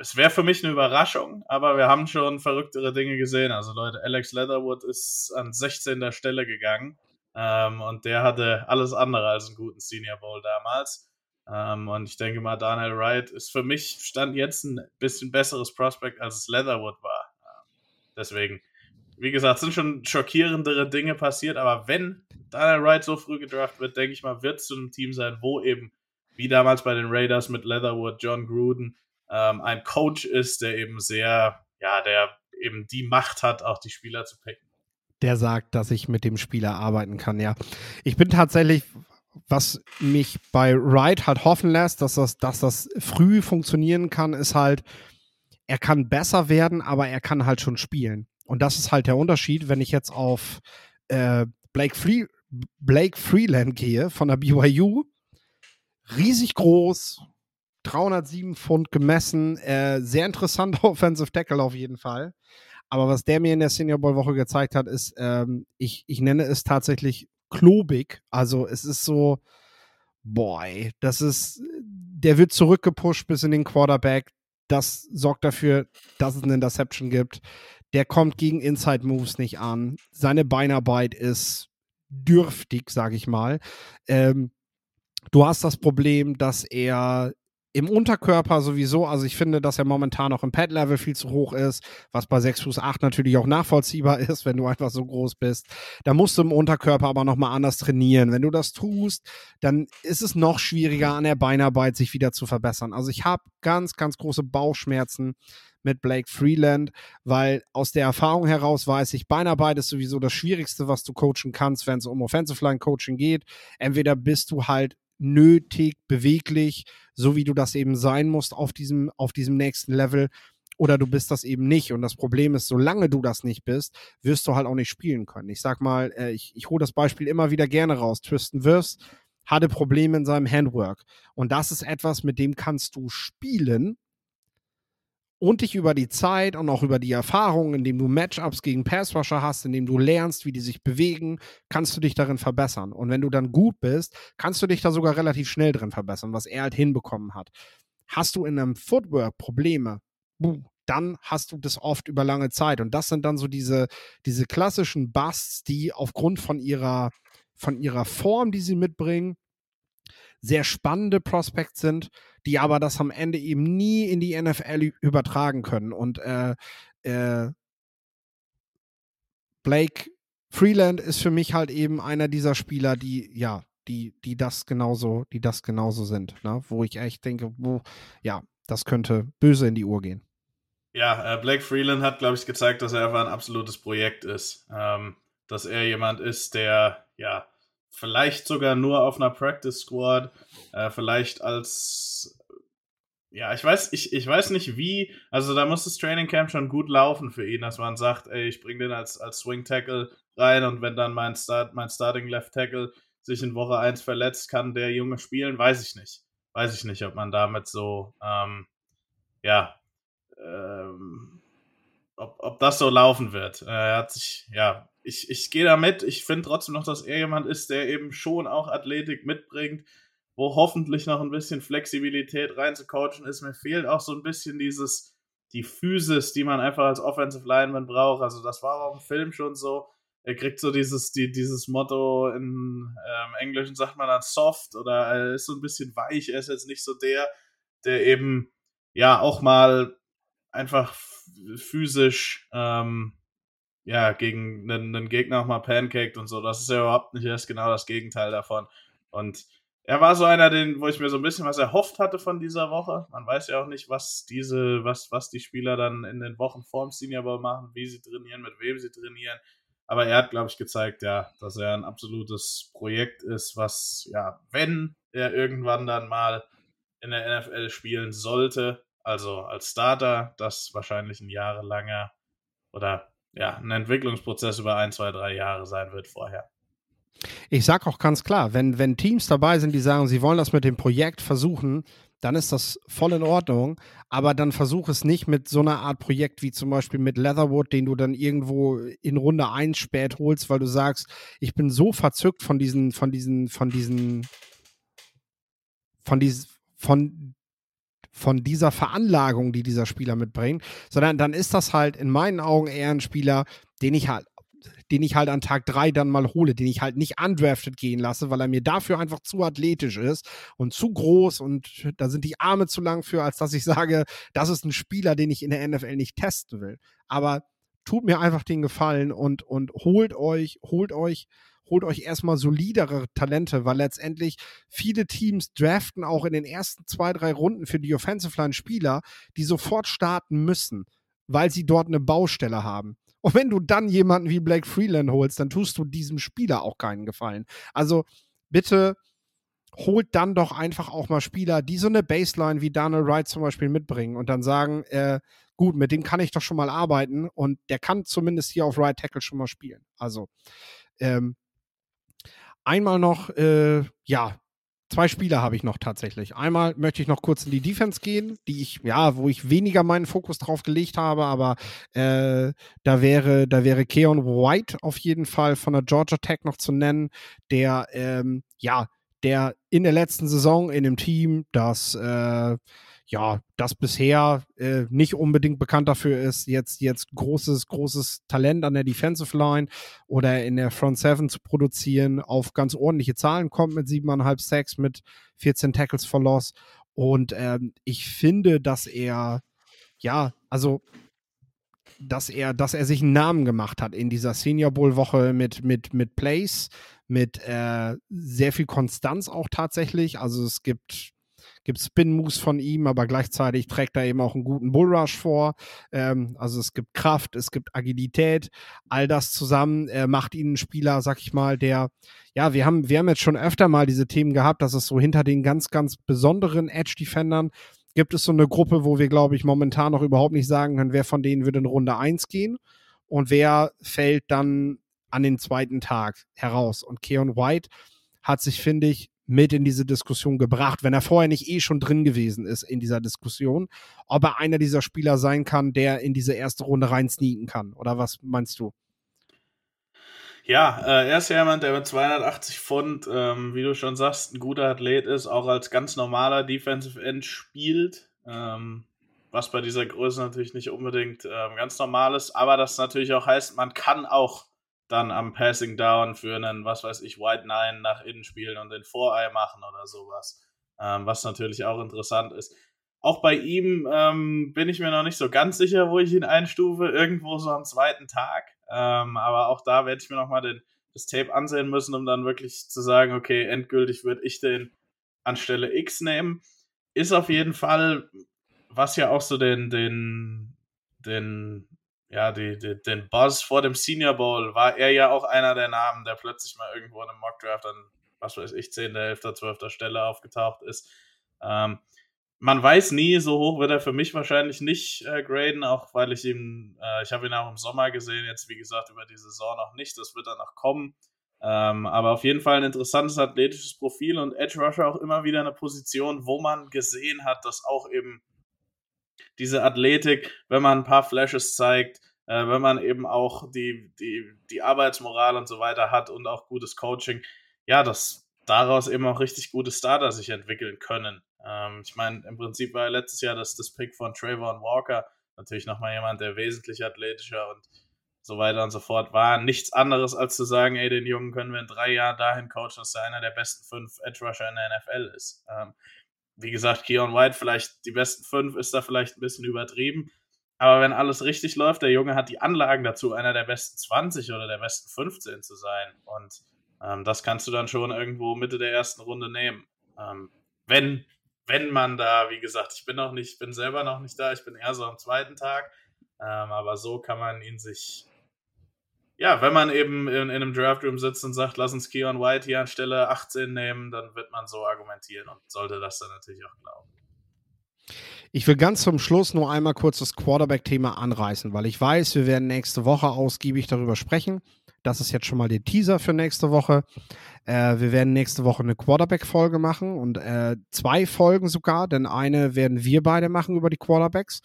Es wäre für mich eine Überraschung, aber wir haben schon verrücktere Dinge gesehen. Also Leute, Alex Leatherwood ist an 16. Stelle gegangen ähm, und der hatte alles andere als einen guten Senior Bowl damals. Ähm, und ich denke mal, Daniel Wright ist für mich stand jetzt ein bisschen besseres Prospect, als es Leatherwood war. Ähm, deswegen, wie gesagt, sind schon schockierendere Dinge passiert, aber wenn Daniel Wright so früh gedraft wird, denke ich mal, wird es zu einem Team sein, wo eben, wie damals bei den Raiders mit Leatherwood, John Gruden, ähm, ein Coach ist, der eben sehr, ja, der eben die Macht hat, auch die Spieler zu picken der sagt, dass ich mit dem Spieler arbeiten kann, ja. Ich bin tatsächlich, was mich bei Wright halt hoffen lässt, dass das, dass das früh funktionieren kann, ist halt, er kann besser werden, aber er kann halt schon spielen. Und das ist halt der Unterschied, wenn ich jetzt auf äh, Blake, Free, Blake Freeland gehe von der BYU. Riesig groß, 307 Pfund gemessen, äh, sehr interessanter Offensive Tackle auf jeden Fall. Aber was der mir in der Senior Bowl Woche gezeigt hat, ist, ähm, ich, ich nenne es tatsächlich klobig. Also es ist so, boy, das ist, der wird zurückgepusht bis in den Quarterback. Das sorgt dafür, dass es eine Interception gibt. der kommt gegen Inside Moves nicht an. Seine Beinarbeit ist dürftig, sage ich mal. Ähm, du hast das Problem, dass er im Unterkörper sowieso, also ich finde, dass er momentan noch im Pad-Level viel zu hoch ist, was bei 6 Fuß 8 natürlich auch nachvollziehbar ist, wenn du einfach so groß bist. Da musst du im Unterkörper aber nochmal anders trainieren. Wenn du das tust, dann ist es noch schwieriger an der Beinarbeit sich wieder zu verbessern. Also ich habe ganz, ganz große Bauchschmerzen mit Blake Freeland, weil aus der Erfahrung heraus weiß ich, Beinarbeit ist sowieso das Schwierigste, was du coachen kannst, wenn es um Offensive Line Coaching geht. Entweder bist du halt nötig, beweglich, so wie du das eben sein musst auf diesem, auf diesem nächsten Level. Oder du bist das eben nicht. Und das Problem ist, solange du das nicht bist, wirst du halt auch nicht spielen können. Ich sag mal, äh, ich, ich hole das Beispiel immer wieder gerne raus. Tristan Wirfs hatte Probleme in seinem Handwork. Und das ist etwas, mit dem kannst du spielen, und dich über die Zeit und auch über die Erfahrung, indem du Matchups gegen Passrusher hast, indem du lernst, wie die sich bewegen, kannst du dich darin verbessern. Und wenn du dann gut bist, kannst du dich da sogar relativ schnell drin verbessern, was er halt hinbekommen hat. Hast du in einem Footwork Probleme, dann hast du das oft über lange Zeit. Und das sind dann so diese, diese klassischen Busts, die aufgrund von ihrer, von ihrer Form, die sie mitbringen, sehr spannende Prospects sind, die aber das am Ende eben nie in die NFL übertragen können. Und äh, äh, Blake Freeland ist für mich halt eben einer dieser Spieler, die, ja, die, die das genauso, die das genauso sind, ne? wo ich echt denke, wo, ja, das könnte böse in die Uhr gehen. Ja, äh, Blake Freeland hat, glaube ich, gezeigt, dass er einfach ein absolutes Projekt ist. Ähm, dass er jemand ist, der, ja, vielleicht sogar nur auf einer Practice Squad, äh, vielleicht als ja, ich weiß, ich, ich weiß nicht wie, also da muss das Training Camp schon gut laufen für ihn, dass man sagt, ey, ich bring den als, als Swing Tackle rein und wenn dann mein, Start, mein Starting Left Tackle sich in Woche 1 verletzt, kann der Junge spielen, weiß ich nicht. Weiß ich nicht, ob man damit so, ähm, ja, ähm, ob, ob das so laufen wird. Äh, er hat sich, ja, ich, ich gehe da mit. Ich finde trotzdem noch, dass er jemand ist, der eben schon auch Athletik mitbringt, wo hoffentlich noch ein bisschen Flexibilität reinzucoachen ist. Mir fehlt auch so ein bisschen dieses, die Physis, die man einfach als Offensive Lineman braucht. Also das war auch im Film schon so. Er kriegt so dieses, die, dieses Motto in ähm, Englischen sagt man dann soft oder er ist so ein bisschen weich. Er ist jetzt nicht so der, der eben ja auch mal einfach physisch ähm, ja, gegen einen, einen Gegner auch mal pancaked und so. Das ist ja überhaupt nicht erst genau das Gegenteil davon. Und er war so einer, den, wo ich mir so ein bisschen was erhofft hatte von dieser Woche. Man weiß ja auch nicht, was diese, was, was die Spieler dann in den Wochen vorm Senior Bowl machen, wie sie trainieren, mit wem sie trainieren. Aber er hat, glaube ich, gezeigt, ja, dass er ein absolutes Projekt ist, was, ja, wenn er irgendwann dann mal in der NFL spielen sollte, also als Starter, das wahrscheinlich ein jahrelanger oder ja, ein Entwicklungsprozess über ein, zwei, drei Jahre sein wird vorher. Ich sage auch ganz klar, wenn, wenn Teams dabei sind, die sagen, sie wollen das mit dem Projekt versuchen, dann ist das voll in Ordnung. Aber dann versuch es nicht mit so einer Art Projekt wie zum Beispiel mit Leatherwood, den du dann irgendwo in Runde 1 spät holst, weil du sagst, ich bin so verzückt von diesen, von diesen, von diesen, von diesen, von von dieser Veranlagung, die dieser Spieler mitbringt, sondern dann ist das halt in meinen Augen eher ein Spieler, den ich halt den ich halt an Tag drei dann mal hole, den ich halt nicht undrafted gehen lasse, weil er mir dafür einfach zu athletisch ist und zu groß und da sind die Arme zu lang für, als dass ich sage, das ist ein Spieler, den ich in der NFL nicht testen will. Aber tut mir einfach den Gefallen und, und holt euch, holt euch holt euch erstmal solidere Talente, weil letztendlich viele Teams draften auch in den ersten zwei, drei Runden für die Offensive Line Spieler, die sofort starten müssen, weil sie dort eine Baustelle haben. Und wenn du dann jemanden wie Blake Freeland holst, dann tust du diesem Spieler auch keinen Gefallen. Also bitte holt dann doch einfach auch mal Spieler, die so eine Baseline wie Daniel Wright zum Beispiel mitbringen und dann sagen, äh, gut, mit dem kann ich doch schon mal arbeiten und der kann zumindest hier auf Right Tackle schon mal spielen. Also ähm, Einmal noch, äh, ja, zwei Spieler habe ich noch tatsächlich. Einmal möchte ich noch kurz in die Defense gehen, die ich, ja, wo ich weniger meinen Fokus drauf gelegt habe, aber äh, da wäre, da wäre Keon White auf jeden Fall von der Georgia Tech noch zu nennen, der, ähm, ja, der in der letzten Saison in dem Team, das äh, ja, das bisher äh, nicht unbedingt bekannt dafür ist, jetzt, jetzt großes, großes Talent an der Defensive Line oder in der Front Seven zu produzieren, auf ganz ordentliche Zahlen kommt mit siebeneinhalb Sacks, mit 14 Tackles for Loss. Und ähm, ich finde, dass er, ja, also dass er, dass er sich einen Namen gemacht hat in dieser Senior Bowl Woche mit, mit, mit Plays, mit äh, sehr viel Konstanz auch tatsächlich. Also es gibt gibt Spin-Moves von ihm, aber gleichzeitig trägt er eben auch einen guten Bullrush vor. Ähm, also es gibt Kraft, es gibt Agilität. All das zusammen äh, macht ihn ein Spieler, sag ich mal, der, ja, wir haben, wir haben jetzt schon öfter mal diese Themen gehabt, dass es so hinter den ganz, ganz besonderen Edge-Defendern gibt es so eine Gruppe, wo wir, glaube ich, momentan noch überhaupt nicht sagen können, wer von denen würde in Runde 1 gehen und wer fällt dann an den zweiten Tag heraus. Und Keon White hat sich, finde ich, mit in diese Diskussion gebracht, wenn er vorher nicht eh schon drin gewesen ist in dieser Diskussion, ob er einer dieser Spieler sein kann, der in diese erste Runde rein sneaken kann. Oder was meinst du? Ja, äh, er ist ja jemand, der mit 280 Pfund, ähm, wie du schon sagst, ein guter Athlet ist, auch als ganz normaler Defensive End spielt. Ähm, was bei dieser Größe natürlich nicht unbedingt ähm, ganz normal ist, aber das natürlich auch heißt, man kann auch dann am Passing Down für einen, was weiß ich, White Nine nach innen spielen und den Vorei machen oder sowas. Ähm, was natürlich auch interessant ist. Auch bei ihm ähm, bin ich mir noch nicht so ganz sicher, wo ich ihn einstufe. Irgendwo so am zweiten Tag. Ähm, aber auch da werde ich mir nochmal das Tape ansehen müssen, um dann wirklich zu sagen, okay, endgültig würde ich den anstelle X nehmen. Ist auf jeden Fall, was ja auch so den, den, den ja, die, die, den Buzz vor dem Senior Bowl war er ja auch einer der Namen, der plötzlich mal irgendwo in einem Mockdraft an, was weiß ich, 10., 11., 12. Stelle aufgetaucht ist. Ähm, man weiß nie, so hoch wird er für mich wahrscheinlich nicht äh, graden, auch weil ich ihm, äh, ich habe ihn auch im Sommer gesehen, jetzt wie gesagt über die Saison noch nicht, das wird dann noch kommen. Ähm, aber auf jeden Fall ein interessantes athletisches Profil und Edge Rusher auch immer wieder eine Position, wo man gesehen hat, dass auch eben diese Athletik, wenn man ein paar Flashes zeigt, äh, wenn man eben auch die, die, die Arbeitsmoral und so weiter hat und auch gutes Coaching, ja, dass daraus eben auch richtig gute Starter sich entwickeln können. Ähm, ich meine, im Prinzip war letztes Jahr das, das Pick von Trayvon Walker natürlich nochmal jemand, der wesentlich athletischer und so weiter und so fort war. Nichts anderes als zu sagen, ey, den Jungen können wir in drei Jahren dahin coachen, dass er einer der besten fünf Edge Rusher in der NFL ist. Ähm, wie gesagt, Keon White, vielleicht die besten fünf ist da vielleicht ein bisschen übertrieben. Aber wenn alles richtig läuft, der Junge hat die Anlagen dazu, einer der besten 20 oder der besten 15 zu sein. Und ähm, das kannst du dann schon irgendwo Mitte der ersten Runde nehmen. Ähm, wenn, wenn man da, wie gesagt, ich bin noch nicht, bin selber noch nicht da, ich bin eher so am zweiten Tag. Ähm, aber so kann man ihn sich ja, wenn man eben in, in einem Draftroom sitzt und sagt, lass uns Keon White hier anstelle 18 nehmen, dann wird man so argumentieren und sollte das dann natürlich auch glauben. Ich will ganz zum Schluss nur einmal kurz das Quarterback-Thema anreißen, weil ich weiß, wir werden nächste Woche ausgiebig darüber sprechen. Das ist jetzt schon mal der Teaser für nächste Woche. Äh, wir werden nächste Woche eine Quarterback-Folge machen und äh, zwei Folgen sogar, denn eine werden wir beide machen über die Quarterbacks.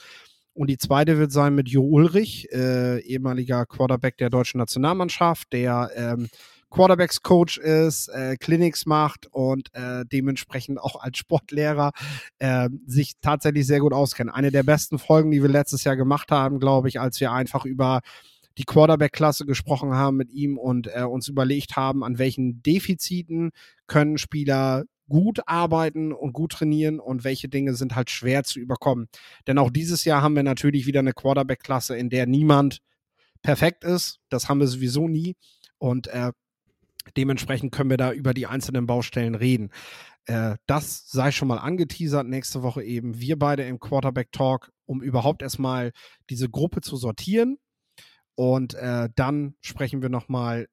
Und die zweite wird sein mit Jo Ulrich, äh, ehemaliger Quarterback der deutschen Nationalmannschaft, der ähm, Quarterbacks-Coach ist, äh, Clinics macht und äh, dementsprechend auch als Sportlehrer äh, sich tatsächlich sehr gut auskennt. Eine der besten Folgen, die wir letztes Jahr gemacht haben, glaube ich, als wir einfach über die Quarterback-Klasse gesprochen haben mit ihm und äh, uns überlegt haben, an welchen Defiziten können Spieler gut arbeiten und gut trainieren und welche Dinge sind halt schwer zu überkommen. Denn auch dieses Jahr haben wir natürlich wieder eine Quarterback-Klasse, in der niemand perfekt ist. Das haben wir sowieso nie. Und äh, dementsprechend können wir da über die einzelnen Baustellen reden. Äh, das sei schon mal angeteasert. Nächste Woche eben wir beide im Quarterback Talk, um überhaupt erstmal diese Gruppe zu sortieren. Und äh, dann sprechen wir nochmal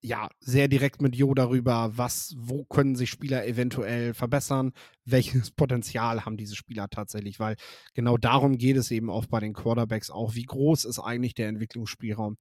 ja, sehr direkt mit Jo darüber, was, wo können sich Spieler eventuell verbessern, welches Potenzial haben diese Spieler tatsächlich, weil genau darum geht es eben auch bei den Quarterbacks auch, wie groß ist eigentlich der Entwicklungsspielraum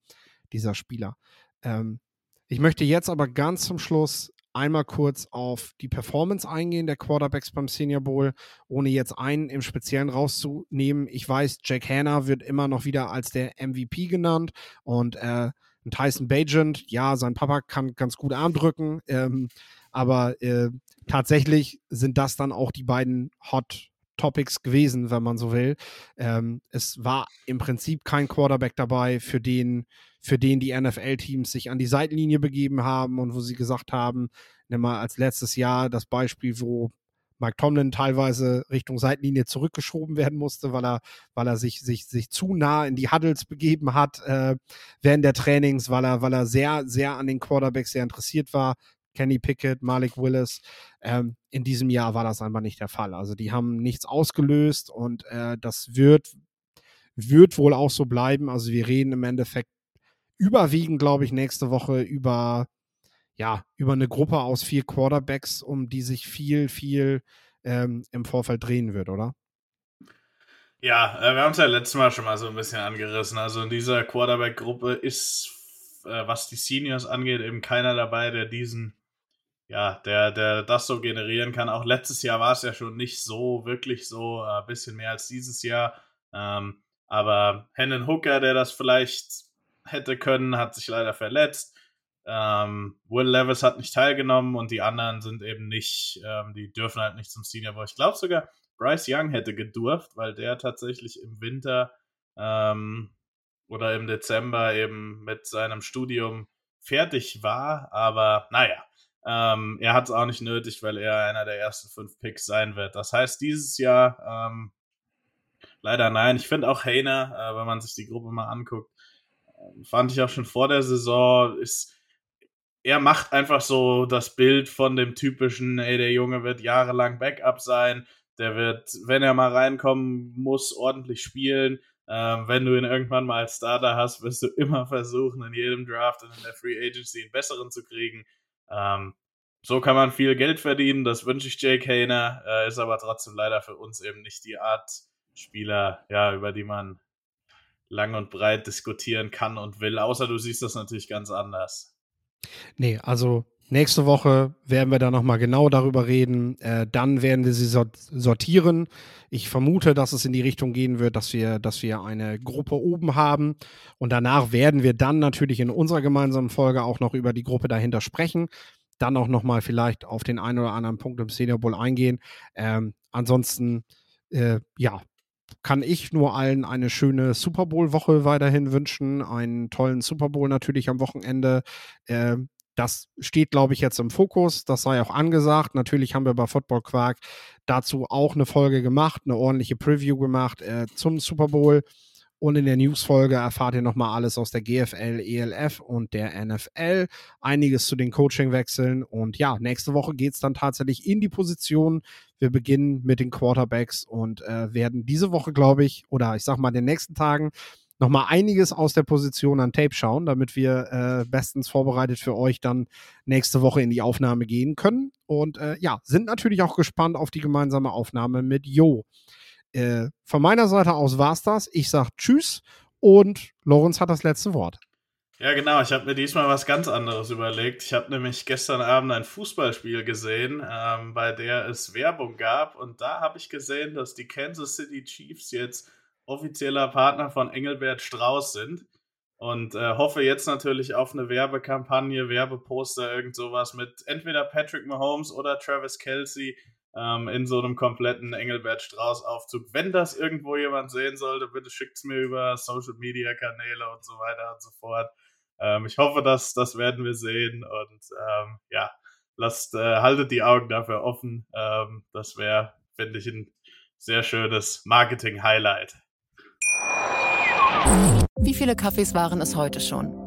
dieser Spieler. Ähm, ich möchte jetzt aber ganz zum Schluss einmal kurz auf die Performance eingehen der Quarterbacks beim Senior Bowl, ohne jetzt einen im Speziellen rauszunehmen. Ich weiß, Jack Hanna wird immer noch wieder als der MVP genannt und äh, ein Tyson Bajent, ja, sein Papa kann ganz gut Arm drücken, ähm, aber äh, tatsächlich sind das dann auch die beiden Hot Topics gewesen, wenn man so will. Ähm, es war im Prinzip kein Quarterback dabei, für den, für den die NFL-Teams sich an die Seitenlinie begeben haben und wo sie gesagt haben, nimm mal als letztes Jahr das Beispiel, wo Mike Tomlin teilweise Richtung Seitenlinie zurückgeschoben werden musste, weil er, weil er sich, sich, sich zu nah in die Huddles begeben hat äh, während der Trainings, weil er, weil er sehr, sehr an den Quarterbacks sehr interessiert war. Kenny Pickett, Malik Willis. Ähm, in diesem Jahr war das einfach nicht der Fall. Also die haben nichts ausgelöst und äh, das wird, wird wohl auch so bleiben. Also wir reden im Endeffekt überwiegend, glaube ich, nächste Woche über ja, über eine Gruppe aus vier Quarterbacks, um die sich viel, viel ähm, im Vorfeld drehen wird, oder? Ja, äh, wir haben es ja letztes Mal schon mal so ein bisschen angerissen. Also in dieser Quarterback-Gruppe ist, äh, was die Seniors angeht, eben keiner dabei, der diesen, ja, der, der das so generieren kann. Auch letztes Jahr war es ja schon nicht so, wirklich so, ein äh, bisschen mehr als dieses Jahr. Ähm, aber Hennen Hooker, der das vielleicht hätte können, hat sich leider verletzt. Ähm, Will Levis hat nicht teilgenommen und die anderen sind eben nicht, ähm, die dürfen halt nicht zum Senior Bowl. Ich glaube sogar, Bryce Young hätte gedurft, weil der tatsächlich im Winter ähm, oder im Dezember eben mit seinem Studium fertig war. Aber naja, ähm, er hat es auch nicht nötig, weil er einer der ersten fünf Picks sein wird. Das heißt, dieses Jahr ähm, leider nein. Ich finde auch Hainer, äh, wenn man sich die Gruppe mal anguckt, äh, fand ich auch schon vor der Saison, ist er macht einfach so das Bild von dem typischen, ey, der Junge wird jahrelang Backup sein, der wird, wenn er mal reinkommen muss, ordentlich spielen. Ähm, wenn du ihn irgendwann mal als Starter hast, wirst du immer versuchen, in jedem Draft und in der Free Agency einen besseren zu kriegen. Ähm, so kann man viel Geld verdienen, das wünsche ich Jake Hayner, äh, ist aber trotzdem leider für uns eben nicht die Art Spieler, ja, über die man lang und breit diskutieren kann und will, außer du siehst das natürlich ganz anders. Nee, also nächste Woche werden wir da nochmal genau darüber reden. Äh, dann werden wir sie sortieren. Ich vermute, dass es in die Richtung gehen wird, dass wir, dass wir eine Gruppe oben haben. Und danach werden wir dann natürlich in unserer gemeinsamen Folge auch noch über die Gruppe dahinter sprechen. Dann auch nochmal vielleicht auf den einen oder anderen Punkt im Senior Bowl eingehen. Ähm, ansonsten, äh, ja, kann ich nur allen eine schöne Super Bowl-Woche weiterhin wünschen. Einen tollen Super Bowl natürlich am Wochenende. Äh, das steht, glaube ich, jetzt im Fokus. Das sei auch angesagt. Natürlich haben wir bei Football Quark dazu auch eine Folge gemacht, eine ordentliche Preview gemacht äh, zum Super Bowl. Und in der News-Folge erfahrt ihr nochmal alles aus der GFL, ELF und der NFL. Einiges zu den Coaching-Wechseln. Und ja, nächste Woche geht es dann tatsächlich in die Position. Wir beginnen mit den Quarterbacks und äh, werden diese Woche, glaube ich, oder ich sag mal in den nächsten Tagen nochmal einiges aus der Position an Tape schauen, damit wir äh, bestens vorbereitet für euch dann nächste Woche in die Aufnahme gehen können. Und äh, ja, sind natürlich auch gespannt auf die gemeinsame Aufnahme mit Jo. Äh, von meiner Seite aus war es das. Ich sage Tschüss und Lorenz hat das letzte Wort. Ja, genau. Ich habe mir diesmal was ganz anderes überlegt. Ich habe nämlich gestern Abend ein Fußballspiel gesehen, ähm, bei der es Werbung gab. Und da habe ich gesehen, dass die Kansas City Chiefs jetzt offizieller Partner von Engelbert Strauß sind. Und äh, hoffe jetzt natürlich auf eine Werbekampagne, Werbeposter, irgend sowas mit entweder Patrick Mahomes oder Travis Kelsey ähm, in so einem kompletten Engelbert Strauß-Aufzug. Wenn das irgendwo jemand sehen sollte, bitte schickt es mir über Social-Media-Kanäle und so weiter und so fort. Ähm, ich hoffe, dass das werden wir sehen und ähm, ja, lasst, äh, haltet die Augen dafür offen. Ähm, das wäre, finde ich, ein sehr schönes Marketing-Highlight. Wie viele Kaffees waren es heute schon?